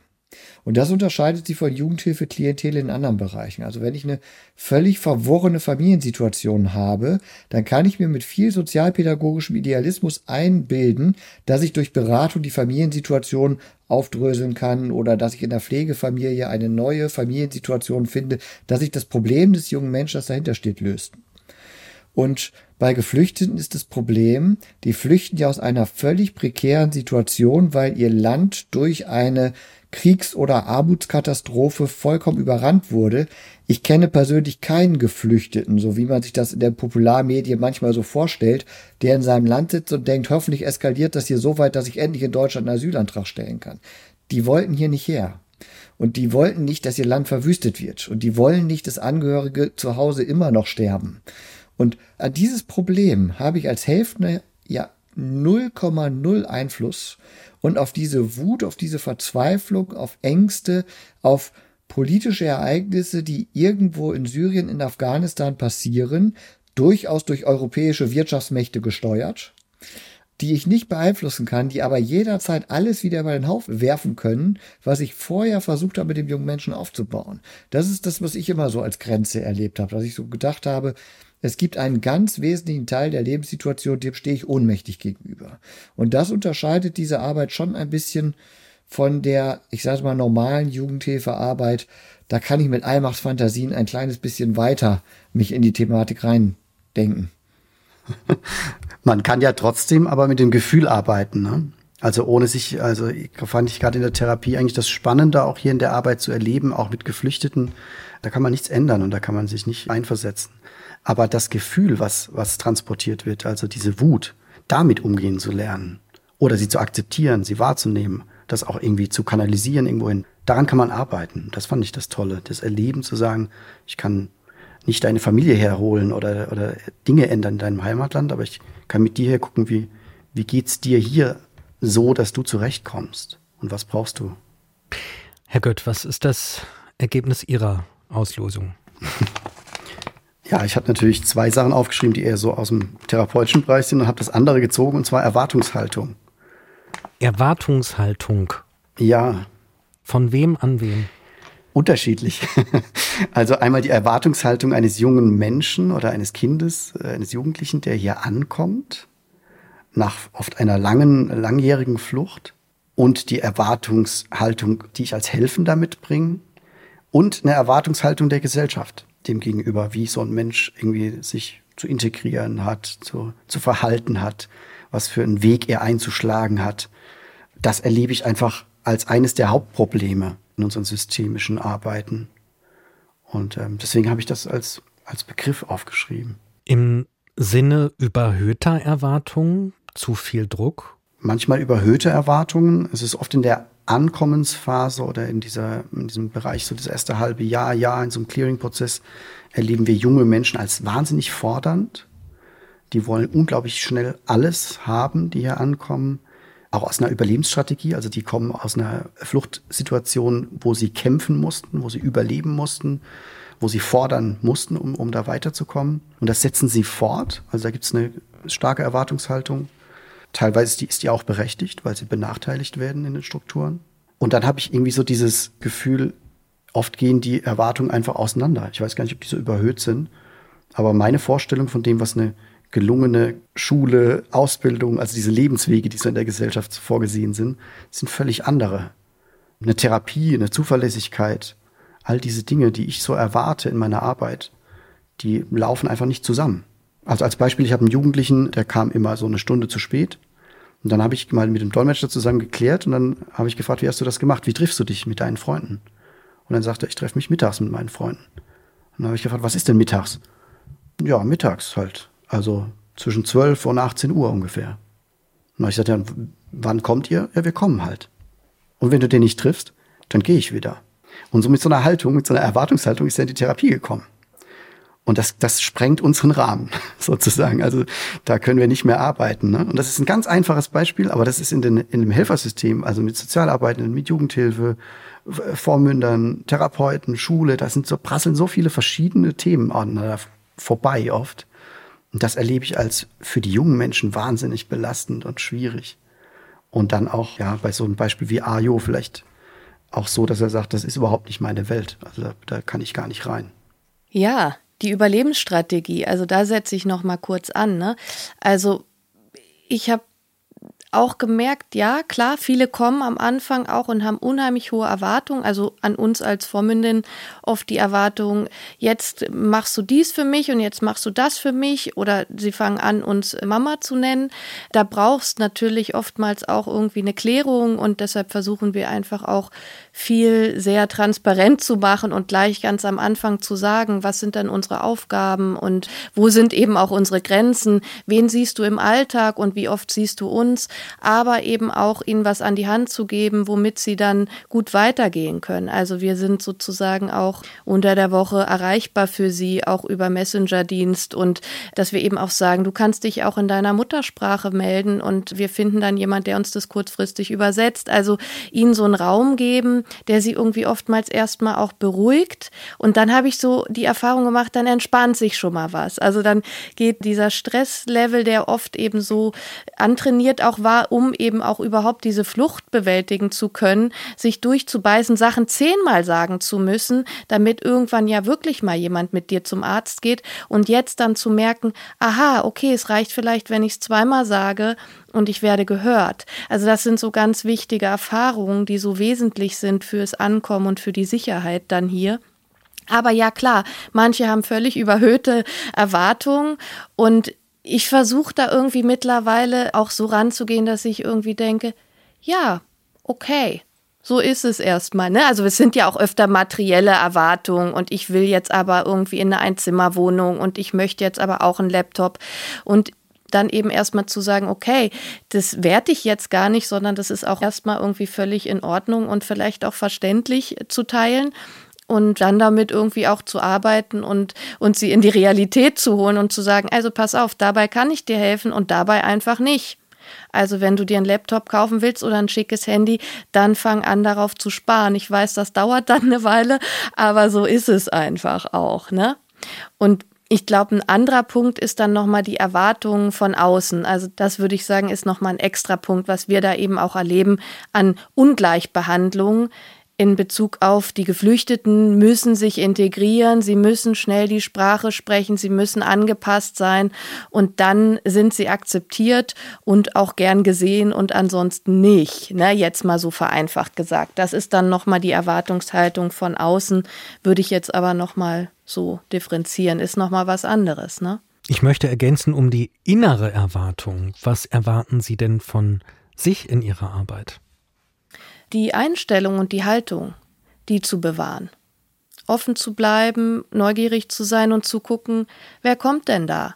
Und das unterscheidet sie von Jugendhilfe-Klientel in anderen Bereichen. Also wenn ich eine völlig verworrene Familiensituation habe, dann kann ich mir mit viel sozialpädagogischem Idealismus einbilden, dass ich durch Beratung die Familiensituation aufdröseln kann oder dass ich in der Pflegefamilie eine neue Familiensituation finde, dass ich das Problem des jungen Menschen, das dahinter steht, löst. Und bei Geflüchteten ist das Problem, die flüchten ja aus einer völlig prekären Situation, weil ihr Land durch eine Kriegs- oder Armutskatastrophe vollkommen überrannt wurde. Ich kenne persönlich keinen Geflüchteten, so wie man sich das in der Popularmedien manchmal so vorstellt, der in seinem Land sitzt und denkt, hoffentlich eskaliert das hier so weit, dass ich endlich in Deutschland einen Asylantrag stellen kann. Die wollten hier nicht her. Und die wollten nicht, dass ihr Land verwüstet wird. Und die wollen nicht, dass Angehörige zu Hause immer noch sterben. Und an dieses Problem habe ich als Hälfte ja 0,0 Einfluss und auf diese Wut, auf diese Verzweiflung, auf Ängste, auf politische Ereignisse, die irgendwo in Syrien, in Afghanistan passieren, durchaus durch europäische Wirtschaftsmächte gesteuert, die ich nicht beeinflussen kann, die aber jederzeit alles wieder über den Haufen werfen können, was ich vorher versucht habe, mit dem jungen Menschen aufzubauen. Das ist das, was ich immer so als Grenze erlebt habe, dass ich so gedacht habe, es gibt einen ganz wesentlichen Teil der Lebenssituation, dem stehe ich ohnmächtig gegenüber. Und das unterscheidet diese Arbeit schon ein bisschen von der, ich sage mal, normalen Jugendhilfearbeit. Da kann ich mit Allmachtsfantasien ein kleines bisschen weiter mich in die Thematik reindenken. <laughs> Man kann ja trotzdem aber mit dem Gefühl arbeiten. Ne? Also ohne sich, also fand ich gerade in der Therapie eigentlich das Spannende, auch hier in der Arbeit zu erleben, auch mit Geflüchteten. Da kann man nichts ändern und da kann man sich nicht einversetzen. Aber das Gefühl, was, was transportiert wird, also diese Wut, damit umgehen zu lernen oder sie zu akzeptieren, sie wahrzunehmen, das auch irgendwie zu kanalisieren irgendwohin, daran kann man arbeiten. Das fand ich das Tolle, das Erleben zu sagen, ich kann nicht deine Familie herholen oder, oder Dinge ändern in deinem Heimatland, aber ich kann mit dir her gucken, wie, wie geht's dir hier so, dass du zurechtkommst und was brauchst du? Herr Gött, was ist das Ergebnis Ihrer Auslosung? <laughs> Ja, ich habe natürlich zwei Sachen aufgeschrieben, die eher so aus dem therapeutischen Bereich sind und habe das andere gezogen, und zwar Erwartungshaltung. Erwartungshaltung? Ja. Von wem an wen? Unterschiedlich. <laughs> Also einmal die Erwartungshaltung eines jungen Menschen oder eines Kindes, äh, eines Jugendlichen, der hier ankommt, nach oft einer langen, langjährigen Flucht und die Erwartungshaltung, die ich als Helfender mitbringe und eine Erwartungshaltung der Gesellschaft dem gegenüber, wie so ein Mensch irgendwie sich zu integrieren hat, zu, zu verhalten hat, was für einen Weg er einzuschlagen hat. Das erlebe ich einfach als eines der Hauptprobleme in unseren systemischen Arbeiten. Und ähm, deswegen habe ich das als, als Begriff aufgeschrieben. Im Sinne überhöhter Erwartungen, zu viel Druck? Manchmal überhöhte Erwartungen. Es ist oft in der Ankommensphase oder in, dieser, in diesem Bereich, so das erste halbe Jahr, Jahr in so einem Clearing-Prozess, erleben wir junge Menschen als wahnsinnig fordernd. Die wollen unglaublich schnell alles haben, die hier ankommen. Auch aus einer Überlebensstrategie. Also die kommen aus einer Fluchtsituation, wo sie kämpfen mussten, wo sie überleben mussten, wo sie fordern mussten, um, um da weiterzukommen. Und das setzen sie fort. Also da gibt es eine starke Erwartungshaltung. Teilweise ist die, auch berechtigt, weil sie benachteiligt werden in den Strukturen. Und dann habe ich irgendwie so dieses Gefühl, oft gehen die Erwartungen einfach auseinander. Ich weiß gar nicht, ob die so überhöht sind. Aber meine Vorstellung von dem, was eine gelungene Schule, Ausbildung, also diese Lebenswege, die so in der Gesellschaft vorgesehen sind, sind völlig andere. Eine Therapie, eine Zuverlässigkeit, all diese Dinge, die ich so erwarte in meiner Arbeit, die laufen einfach nicht zusammen. Also als Beispiel, ich habe einen Jugendlichen, der kam immer so eine Stunde zu spät. Und dann habe ich mal mit dem Dolmetscher zusammen geklärt und dann habe ich gefragt, wie hast du das gemacht? Wie triffst du dich mit deinen Freunden? Und dann sagte er, ich treffe mich mittags mit meinen Freunden. Und dann habe ich gefragt, was ist denn mittags? Ja, mittags halt. Also zwischen 12 und 18 Uhr ungefähr. Und ich gesagt, ja, wann kommt ihr? Ja, wir kommen halt. Und wenn du den nicht triffst, dann gehe ich wieder. Und so mit so einer Haltung, mit so einer Erwartungshaltung ist er in die Therapie gekommen. Und das, das sprengt unseren Rahmen <laughs> sozusagen. Also da können wir nicht mehr arbeiten. Ne? Und das ist ein ganz einfaches Beispiel, aber das ist in, den, in dem Helfersystem, also mit Sozialarbeitenden, mit Jugendhilfe, Vormündern, Therapeuten, Schule, da sind so prasseln so viele verschiedene Themen aneinander vorbei oft. Und das erlebe ich als für die jungen Menschen wahnsinnig belastend und schwierig. Und dann auch, ja, bei so einem Beispiel wie Ajo vielleicht auch so, dass er sagt, das ist überhaupt nicht meine Welt. Also da, da kann ich gar nicht rein. Ja, die Überlebensstrategie, also da setze ich noch mal kurz an. Ne? Also ich habe auch gemerkt, ja, klar, viele kommen am Anfang auch und haben unheimlich hohe Erwartungen, also an uns als Vormündin oft die Erwartung, jetzt machst du dies für mich und jetzt machst du das für mich. Oder sie fangen an, uns Mama zu nennen. Da brauchst natürlich oftmals auch irgendwie eine Klärung und deshalb versuchen wir einfach auch viel sehr transparent zu machen und gleich ganz am Anfang zu sagen, was sind dann unsere Aufgaben und wo sind eben auch unsere Grenzen, wen siehst du im Alltag und wie oft siehst du uns aber eben auch ihnen was an die Hand zu geben, womit sie dann gut weitergehen können. Also wir sind sozusagen auch unter der Woche erreichbar für sie, auch über Messenger-Dienst und dass wir eben auch sagen, du kannst dich auch in deiner Muttersprache melden und wir finden dann jemand, der uns das kurzfristig übersetzt. Also ihnen so einen Raum geben, der sie irgendwie oftmals erstmal auch beruhigt. Und dann habe ich so die Erfahrung gemacht, dann entspannt sich schon mal was. Also dann geht dieser Stresslevel, der oft eben so antrainiert auch war, war, um eben auch überhaupt diese Flucht bewältigen zu können, sich durchzubeißen, Sachen zehnmal sagen zu müssen, damit irgendwann ja wirklich mal jemand mit dir zum Arzt geht und jetzt dann zu merken, aha, okay, es reicht vielleicht, wenn ich es zweimal sage und ich werde gehört. Also das sind so ganz wichtige Erfahrungen, die so wesentlich sind fürs Ankommen und für die Sicherheit dann hier. Aber ja klar, manche haben völlig überhöhte Erwartungen und ich versuche da irgendwie mittlerweile auch so ranzugehen, dass ich irgendwie denke, ja, okay, so ist es erstmal. Ne? Also es sind ja auch öfter materielle Erwartungen und ich will jetzt aber irgendwie in eine Einzimmerwohnung und ich möchte jetzt aber auch einen Laptop und dann eben erstmal zu sagen, okay, das werte ich jetzt gar nicht, sondern das ist auch erstmal irgendwie völlig in Ordnung und vielleicht auch verständlich zu teilen und dann damit irgendwie auch zu arbeiten und, und sie in die Realität zu holen und zu sagen, also pass auf, dabei kann ich dir helfen und dabei einfach nicht. Also wenn du dir einen Laptop kaufen willst oder ein schickes Handy, dann fang an darauf zu sparen. Ich weiß, das dauert dann eine Weile, aber so ist es einfach auch, ne? Und ich glaube, ein anderer Punkt ist dann nochmal die Erwartungen von außen. Also das würde ich sagen, ist nochmal ein extra Punkt, was wir da eben auch erleben an Ungleichbehandlung in Bezug auf die Geflüchteten müssen sich integrieren, sie müssen schnell die Sprache sprechen, sie müssen angepasst sein und dann sind sie akzeptiert und auch gern gesehen und ansonsten nicht. Ne, jetzt mal so vereinfacht gesagt. Das ist dann nochmal die Erwartungshaltung von außen, würde ich jetzt aber nochmal so differenzieren, ist nochmal was anderes. Ne? Ich möchte ergänzen um die innere Erwartung. Was erwarten Sie denn von sich in Ihrer Arbeit? Die Einstellung und die Haltung, die zu bewahren. Offen zu bleiben, neugierig zu sein und zu gucken, wer kommt denn da?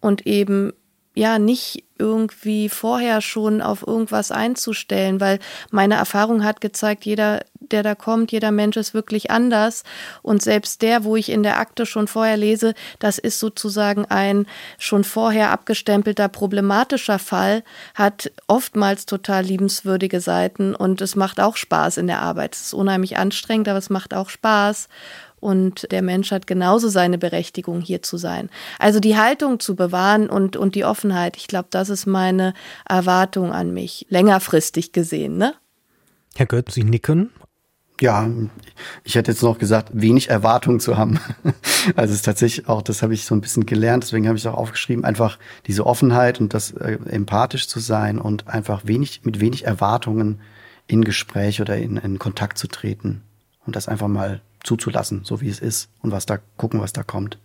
Und eben ja nicht irgendwie vorher schon auf irgendwas einzustellen, weil meine Erfahrung hat gezeigt, jeder, der da kommt, jeder Mensch ist wirklich anders. Und selbst der, wo ich in der Akte schon vorher lese, das ist sozusagen ein schon vorher abgestempelter problematischer Fall, hat oftmals total liebenswürdige Seiten und es macht auch Spaß in der Arbeit. Es ist unheimlich anstrengend, aber es macht auch Spaß. Und der Mensch hat genauso seine Berechtigung, hier zu sein. Also die Haltung zu bewahren und, und die Offenheit, ich glaube, das ist meine Erwartung an mich, längerfristig gesehen. Ne? Herr Götz, Sie nicken. Ja, ich hätte jetzt noch gesagt, wenig Erwartungen zu haben. <laughs> Also es ist tatsächlich auch, das habe ich so ein bisschen gelernt, deswegen habe ich es auch aufgeschrieben, einfach diese Offenheit und das äh, empathisch zu sein und einfach wenig, mit wenig Erwartungen in Gespräch oder in, in Kontakt zu treten und das einfach mal zuzulassen, so wie es ist und was da gucken, was da kommt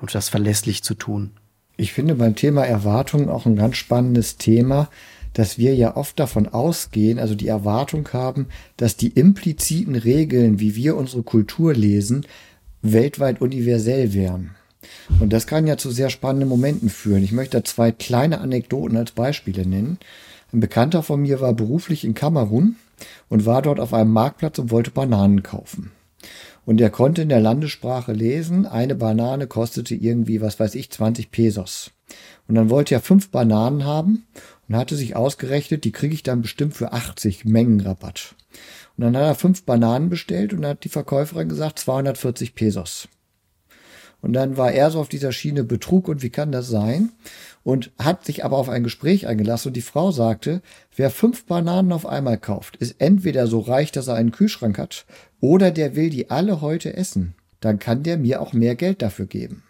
und das verlässlich zu tun. Ich finde beim Thema Erwartung auch ein ganz spannendes Thema, dass wir ja oft davon ausgehen, also die Erwartung haben, dass die impliziten Regeln, wie wir unsere Kultur lesen, weltweit universell wären. Und das kann ja zu sehr spannenden Momenten führen. Ich möchte da zwei kleine Anekdoten als Beispiele nennen. Ein Bekannter von mir war beruflich in Kamerun und war dort auf einem Marktplatz und wollte Bananen kaufen. Und er konnte in der Landessprache lesen, eine Banane kostete irgendwie, was weiß ich, 20 Pesos. Und dann wollte er fünf Bananen haben und hatte sich ausgerechnet, die kriege ich dann bestimmt für 80 Mengenrabatt. Und dann hat er fünf Bananen bestellt und hat die Verkäuferin gesagt 240 Pesos. Und dann war er so auf dieser Schiene Betrug und wie kann das sein? Und hat sich aber auf ein Gespräch eingelassen und die Frau sagte, wer fünf Bananen auf einmal kauft, ist entweder so reich, dass er einen Kühlschrank hat, oder der will die alle heute essen. Dann kann der mir auch mehr Geld dafür geben.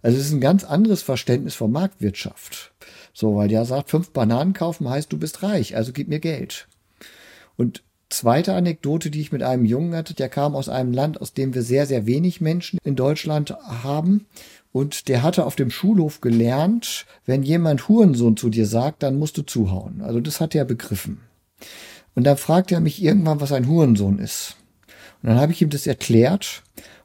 Also es ist ein ganz anderes Verständnis von Marktwirtschaft. So, weil der sagt, fünf Bananen kaufen heißt, du bist reich, also gib mir Geld. Und zweite Anekdote, die ich mit einem Jungen hatte, der kam aus einem Land, aus dem wir sehr, sehr wenig Menschen in Deutschland haben. Und der hatte auf dem Schulhof gelernt, wenn jemand Hurensohn zu dir sagt, dann musst du zuhauen. Also das hat er begriffen. Und dann fragte er mich irgendwann, was ein Hurensohn ist. Und dann habe ich ihm das erklärt.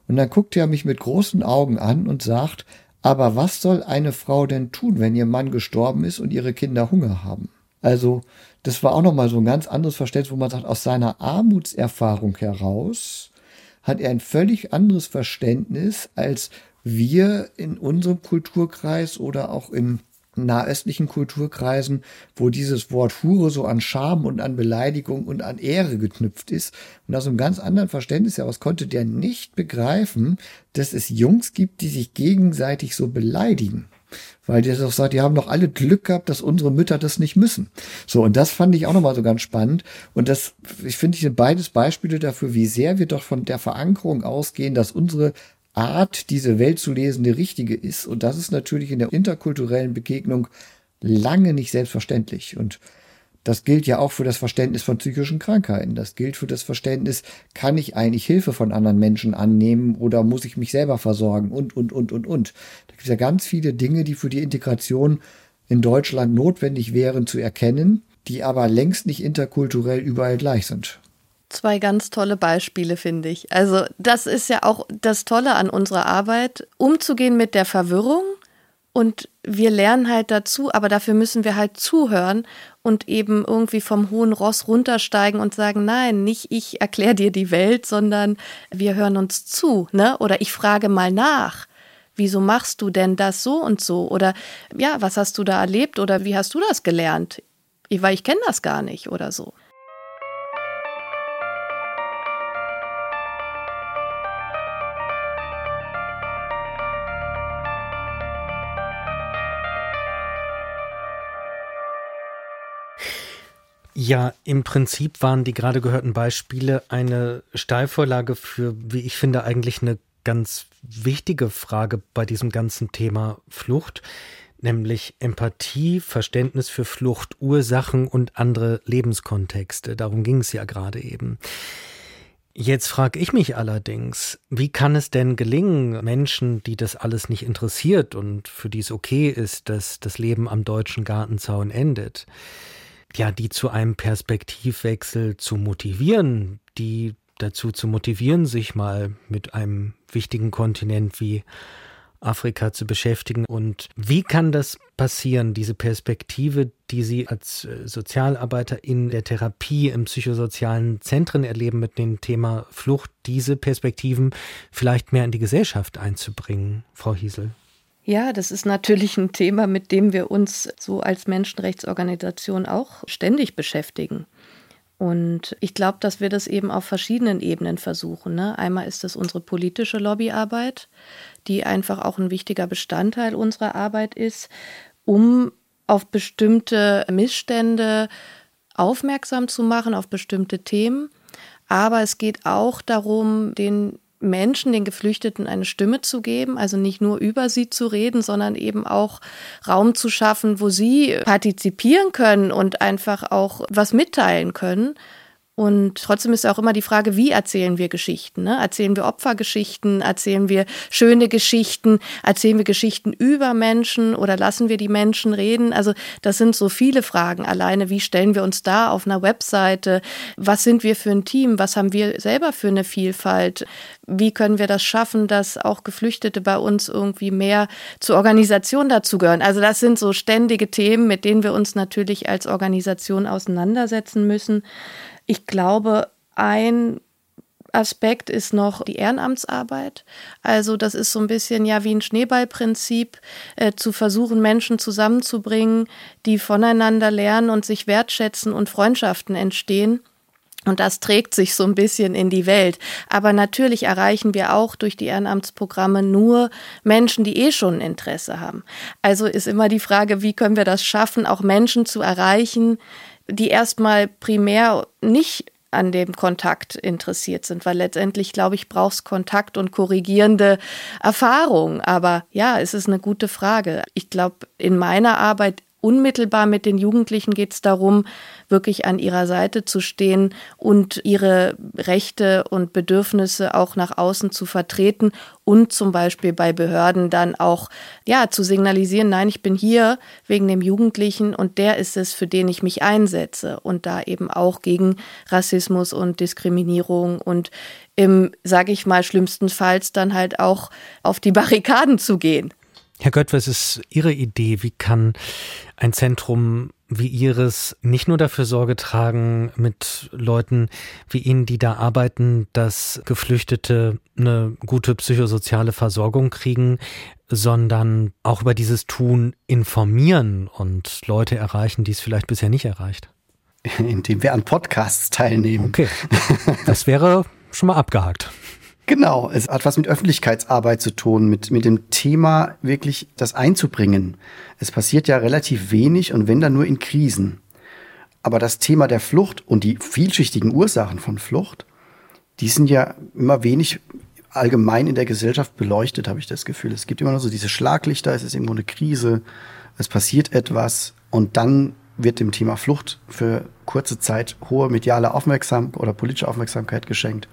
Und dann guckte er mich mit großen Augen an und sagt, aber was soll eine Frau denn tun, wenn ihr Mann gestorben ist und ihre Kinder Hunger haben? Also, das war auch nochmal so ein ganz anderes Verständnis, wo man sagt, aus seiner Armutserfahrung heraus hat er ein völlig anderes Verständnis als wir in unserem Kulturkreis oder auch in nahöstlichen Kulturkreisen, wo dieses Wort Hure so an Scham und an Beleidigung und an Ehre geknüpft ist. Und aus einem ganz anderen Verständnis heraus konnte der nicht begreifen, dass es Jungs gibt, die sich gegenseitig so beleidigen. Weil der doch sagt, die haben doch alle Glück gehabt, dass unsere Mütter das nicht müssen. So, und das fand ich auch nochmal so ganz spannend. Und das, ich finde, ich sind beides Beispiele dafür, wie sehr wir doch von der Verankerung ausgehen, dass unsere Art, diese Welt zu lesen, die richtige ist. Und das ist natürlich in der interkulturellen Begegnung lange nicht selbstverständlich. Und das gilt ja auch für das Verständnis von psychischen Krankheiten. Das gilt für das Verständnis, kann ich eigentlich Hilfe von anderen Menschen annehmen oder muss ich mich selber versorgen und, und, und, und, und. Da gibt es ja ganz viele Dinge, die für die Integration in Deutschland notwendig wären zu erkennen, die aber längst nicht interkulturell überall gleich sind. Zwei ganz tolle Beispiele, finde ich. Also das ist ja auch das Tolle an unserer Arbeit, umzugehen mit der Verwirrung. Und wir lernen halt dazu, aber dafür müssen wir halt zuhören und eben irgendwie vom hohen Ross runtersteigen und sagen, nein, nicht ich erkläre dir die Welt, sondern wir hören uns zu, ne? Oder ich frage mal nach. Wieso machst du denn das so und so? Oder ja, was hast du da erlebt oder wie hast du das gelernt? Weil ich kenne das gar nicht oder so. Ja, im Prinzip waren die gerade gehörten Beispiele eine Steilvorlage für, wie ich finde, eigentlich eine ganz wichtige Frage bei diesem ganzen Thema Flucht, nämlich Empathie, Verständnis für Fluchtursachen und andere Lebenskontexte. Darum ging es ja gerade eben. Jetzt frage ich mich allerdings, wie kann es denn gelingen, Menschen, die das alles nicht interessiert und für die es okay ist, dass das Leben am deutschen Gartenzaun endet, ja, die zu einem Perspektivwechsel zu motivieren, die dazu zu motivieren, sich mal mit einem wichtigen Kontinent wie Afrika zu beschäftigen. Und wie kann das passieren, diese Perspektive, die Sie als äh, Sozialarbeiter in der Therapie im psychosozialen Zentren erleben mit dem Thema Flucht, diese Perspektiven vielleicht mehr in die Gesellschaft einzubringen, Frau Hiesel? Ja, das ist natürlich ein Thema, mit dem wir uns so als Menschenrechtsorganisation auch ständig beschäftigen. Und ich glaube, dass wir das eben auf verschiedenen Ebenen versuchen. Ne? Einmal ist es unsere politische Lobbyarbeit, die einfach auch ein wichtiger Bestandteil unserer Arbeit ist, um auf bestimmte Missstände aufmerksam zu machen, auf bestimmte Themen. Aber es geht auch darum, den Menschen, den Geflüchteten eine Stimme zu geben, also nicht nur über sie zu reden, sondern eben auch Raum zu schaffen, wo sie partizipieren können und einfach auch was mitteilen können. Und trotzdem ist auch immer die Frage, wie erzählen wir Geschichten? Ne? Erzählen wir Opfergeschichten? Erzählen wir schöne Geschichten? Erzählen wir Geschichten über Menschen oder lassen wir die Menschen reden? Also das sind so viele Fragen. Alleine, wie stellen wir uns da auf einer Webseite? Was sind wir für ein Team? Was haben wir selber für eine Vielfalt? Wie können wir das schaffen, dass auch Geflüchtete bei uns irgendwie mehr zur Organisation dazugehören? Also das sind so ständige Themen, mit denen wir uns natürlich als Organisation auseinandersetzen müssen. Ich glaube, ein Aspekt ist noch die Ehrenamtsarbeit. Also das ist so ein bisschen ja wie ein Schneeballprinzip, äh, zu versuchen, Menschen zusammenzubringen, die voneinander lernen und sich wertschätzen und Freundschaften entstehen. Und das trägt sich so ein bisschen in die Welt. Aber natürlich erreichen wir auch durch die Ehrenamtsprogramme nur Menschen, die eh schon Interesse haben. Also ist immer die Frage, wie können wir das schaffen, auch Menschen zu erreichen, die erstmal primär nicht an dem Kontakt interessiert sind, weil letztendlich, glaube ich, brauchst Kontakt und korrigierende Erfahrung. Aber ja, es ist eine gute Frage. Ich glaube, in meiner Arbeit unmittelbar mit den Jugendlichen geht es darum, wirklich an ihrer Seite zu stehen und ihre Rechte und Bedürfnisse auch nach außen zu vertreten und zum Beispiel bei Behörden dann auch ja zu signalisieren, nein, ich bin hier wegen dem Jugendlichen und der ist es, für den ich mich einsetze und da eben auch gegen Rassismus und Diskriminierung und im, sage ich mal, schlimmstenfalls dann halt auch auf die Barrikaden zu gehen. Herr Gött, was ist Ihre Idee? Wie kann ein Zentrum wie Ihres nicht nur dafür Sorge tragen mit Leuten wie Ihnen, die da arbeiten, dass Geflüchtete eine gute psychosoziale Versorgung kriegen, sondern auch über dieses Tun informieren und Leute erreichen, die es vielleicht bisher nicht erreicht? <laughs> Indem wir an Podcasts teilnehmen. Okay. Das wäre schon mal abgehakt. Genau, es hat was mit Öffentlichkeitsarbeit zu tun, mit, mit dem Thema wirklich das einzubringen. Es passiert ja relativ wenig und wenn dann nur in Krisen. Aber das Thema der Flucht und die vielschichtigen Ursachen von Flucht, die sind ja immer wenig allgemein in der Gesellschaft beleuchtet, habe ich das Gefühl. Es gibt immer nur so diese Schlaglichter, es ist irgendwo eine Krise, es passiert etwas und dann wird dem Thema Flucht für kurze Zeit hohe mediale Aufmerksamkeit oder politische Aufmerksamkeit geschenkt.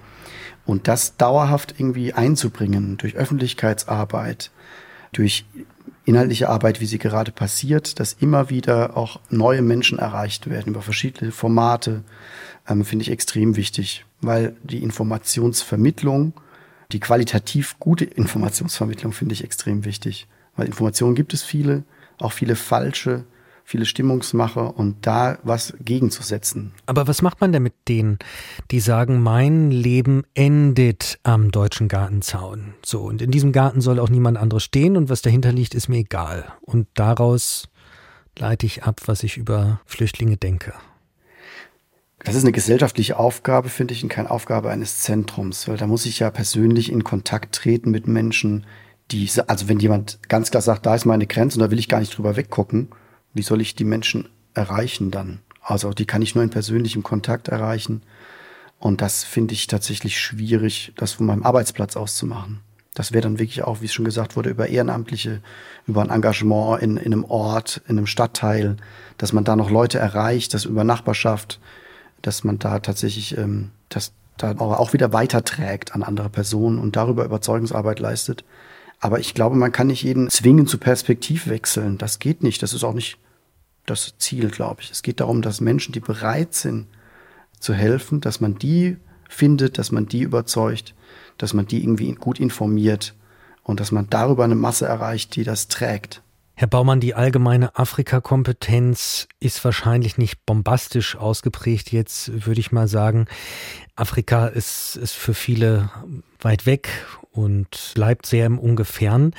Und das dauerhaft irgendwie einzubringen durch Öffentlichkeitsarbeit, durch inhaltliche Arbeit, wie sie gerade passiert, dass immer wieder auch neue Menschen erreicht werden über verschiedene Formate, ähm, finde ich extrem wichtig, weil die Informationsvermittlung, die qualitativ gute Informationsvermittlung finde ich extrem wichtig, weil Informationen gibt es viele, auch viele falsche, viele Stimmungsmacher und da was gegenzusetzen. Aber was macht man denn mit denen, die sagen, mein Leben endet am deutschen Gartenzaun? So, und in diesem Garten soll auch niemand anderes stehen und was dahinter liegt, ist mir egal. Und daraus leite ich ab, was ich über Flüchtlinge denke. Das ist eine gesellschaftliche Aufgabe, finde ich, und keine Aufgabe eines Zentrums, weil da muss ich ja persönlich in Kontakt treten mit Menschen, die, also wenn jemand ganz klar sagt, da ist meine Grenze und da will ich gar nicht drüber weggucken, wie soll ich die Menschen erreichen dann? Also die kann ich nur in persönlichem Kontakt erreichen. Und das finde ich tatsächlich schwierig, das von meinem Arbeitsplatz aus zu machen. Das wäre dann wirklich auch, wie es schon gesagt wurde, über Ehrenamtliche, über ein Engagement in, in einem Ort, in einem Stadtteil, dass man da noch Leute erreicht, das über Nachbarschaft, dass man da tatsächlich ähm, das da auch wieder weiterträgt an andere Personen und darüber Überzeugungsarbeit leistet. Aber ich glaube, man kann nicht jeden zwingen zu Perspektivwechseln. Das geht nicht. Das ist auch nicht das Ziel, glaube ich. Es geht darum, dass Menschen, die bereit sind zu helfen, dass man die findet, dass man die überzeugt, dass man die irgendwie gut informiert und dass man darüber eine Masse erreicht, die das trägt. Herr Baumann, die allgemeine Afrika-Kompetenz ist wahrscheinlich nicht bombastisch ausgeprägt. Jetzt würde ich mal sagen, Afrika ist, ist für viele weit weg und bleibt sehr im Ungefähren.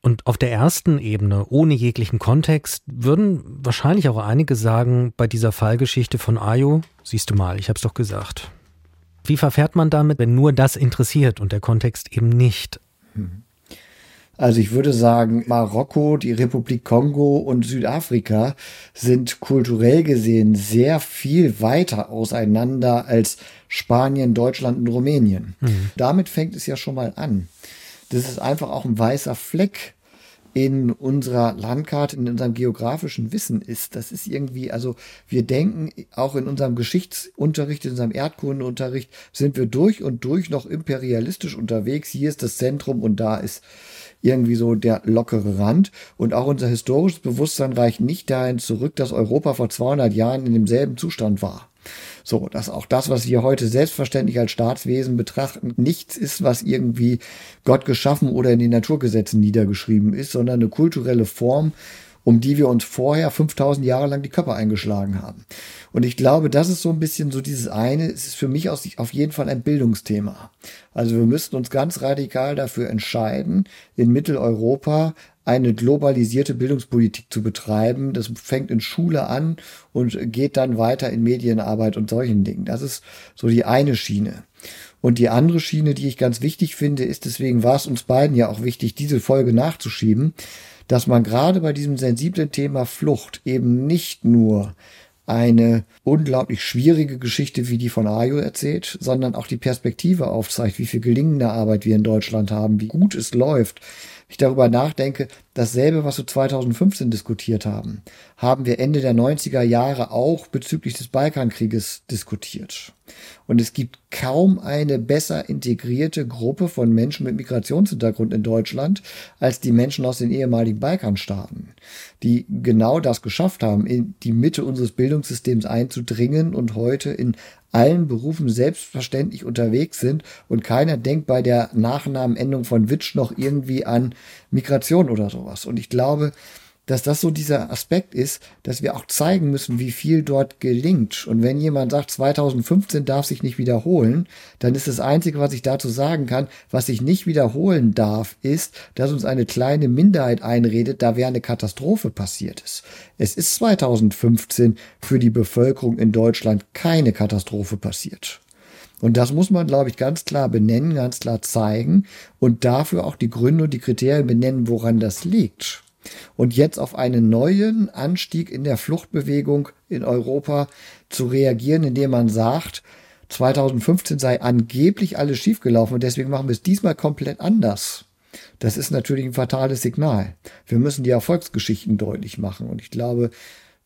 Und auf der ersten Ebene, ohne jeglichen Kontext, würden wahrscheinlich auch einige sagen, bei dieser Fallgeschichte von Ayo, siehst du mal, ich hab's doch gesagt. Wie verfährt man damit, wenn nur das interessiert und der Kontext eben nicht? Also ich würde sagen, Marokko, die Republik Kongo und Südafrika sind kulturell gesehen sehr viel weiter auseinander als Spanien, Deutschland und Rumänien. Mhm. Damit fängt es ja schon mal an. Das ist einfach auch ein weißer Fleck in unserer Landkarte, in unserem geografischen Wissen ist. Das ist irgendwie, also wir denken auch in unserem Geschichtsunterricht, in unserem Erdkundeunterricht sind wir durch und durch noch imperialistisch unterwegs. Hier ist das Zentrum und da ist irgendwie so der lockere Rand. Und auch unser historisches Bewusstsein reicht nicht dahin zurück, dass Europa vor 200 Jahren in demselben Zustand war. So, dass auch das, was wir heute selbstverständlich als Staatswesen betrachten, nichts ist, was irgendwie Gott geschaffen oder in den Naturgesetzen niedergeschrieben ist, sondern eine kulturelle Form, um die wir uns vorher 5000 Jahre lang die Köpfe eingeschlagen haben. Und ich glaube, das ist so ein bisschen so dieses eine, es ist für mich auf jeden Fall ein Bildungsthema. Also wir müssten uns ganz radikal dafür entscheiden, in Mitteleuropa eine globalisierte Bildungspolitik zu betreiben. Das fängt in Schule an und geht dann weiter in Medienarbeit und solchen Dingen. Das ist so die eine Schiene. Und die andere Schiene, die ich ganz wichtig finde, ist, deswegen war es uns beiden ja auch wichtig, diese Folge nachzuschieben, dass man gerade bei diesem sensiblen Thema Flucht eben nicht nur eine unglaublich schwierige Geschichte wie die von Ayo erzählt, sondern auch die Perspektive aufzeigt, wie viel gelingende Arbeit wir in Deutschland haben, wie gut es läuft, ich darüber nachdenke, dasselbe, was wir 2015 diskutiert haben, haben wir Ende der 90er Jahre auch bezüglich des Balkankrieges diskutiert. Und es gibt kaum eine besser integrierte Gruppe von Menschen mit Migrationshintergrund in Deutschland als die Menschen aus den ehemaligen Balkanstaaten, die genau das geschafft haben, in die Mitte unseres Bildungssystems einzudringen und heute in allen Berufen selbstverständlich unterwegs sind und keiner denkt bei der Nachnamenendung von Witsch noch irgendwie an Migration oder sowas. Und ich glaube, dass das so dieser Aspekt ist, dass wir auch zeigen müssen, wie viel dort gelingt. Und wenn jemand sagt, 2015 darf sich nicht wiederholen, dann ist das Einzige, was ich dazu sagen kann, was sich nicht wiederholen darf, ist, dass uns eine kleine Minderheit einredet, da wäre eine Katastrophe passiert ist. Es ist 2015 für die Bevölkerung in Deutschland keine Katastrophe passiert. Und das muss man, glaube ich, ganz klar benennen, ganz klar zeigen und dafür auch die Gründe und die Kriterien benennen, woran das liegt. Und jetzt auf einen neuen Anstieg in der Fluchtbewegung in Europa zu reagieren, indem man sagt, 2015 sei angeblich alles schiefgelaufen und deswegen machen wir es diesmal komplett anders. Das ist natürlich ein fatales Signal. Wir müssen die Erfolgsgeschichten deutlich machen. Und ich glaube,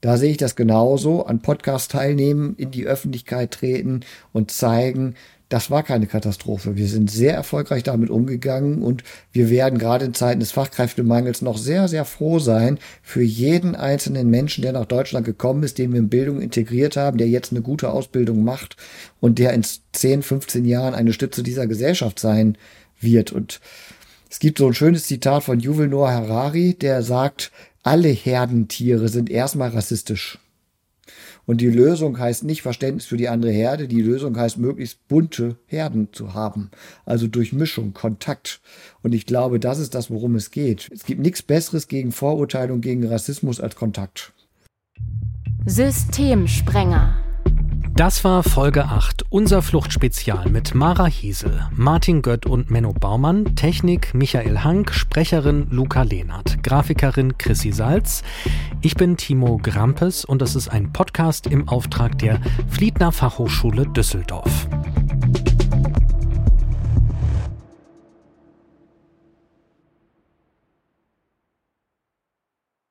da sehe ich das genauso. An Podcast teilnehmen, in die Öffentlichkeit treten und zeigen, das war keine Katastrophe. Wir sind sehr erfolgreich damit umgegangen und wir werden gerade in Zeiten des Fachkräftemangels noch sehr, sehr froh sein für jeden einzelnen Menschen, der nach Deutschland gekommen ist, den wir in Bildung integriert haben, der jetzt eine gute Ausbildung macht und der in 10, 15 Jahren eine Stütze dieser Gesellschaft sein wird. Und es gibt so ein schönes Zitat von Noah Harari, der sagt, alle Herdentiere sind erstmal rassistisch. Und die Lösung heißt nicht Verständnis für die andere Herde, die Lösung heißt möglichst bunte Herden zu haben. Also Durchmischung, Kontakt. Und ich glaube, das ist das, worum es geht. Es gibt nichts Besseres gegen Vorurteile und gegen Rassismus als Kontakt. Systemsprenger. Das war Folge 8, unser Fluchtspezial mit Mara Hiesel, Martin Gött und Menno Baumann, Technik Michael Hank, Sprecherin Luca Lehnert, Grafikerin Chrissy Salz. Ich bin Timo Grampes und das ist ein Podcast im Auftrag der Fliedner Fachhochschule Düsseldorf.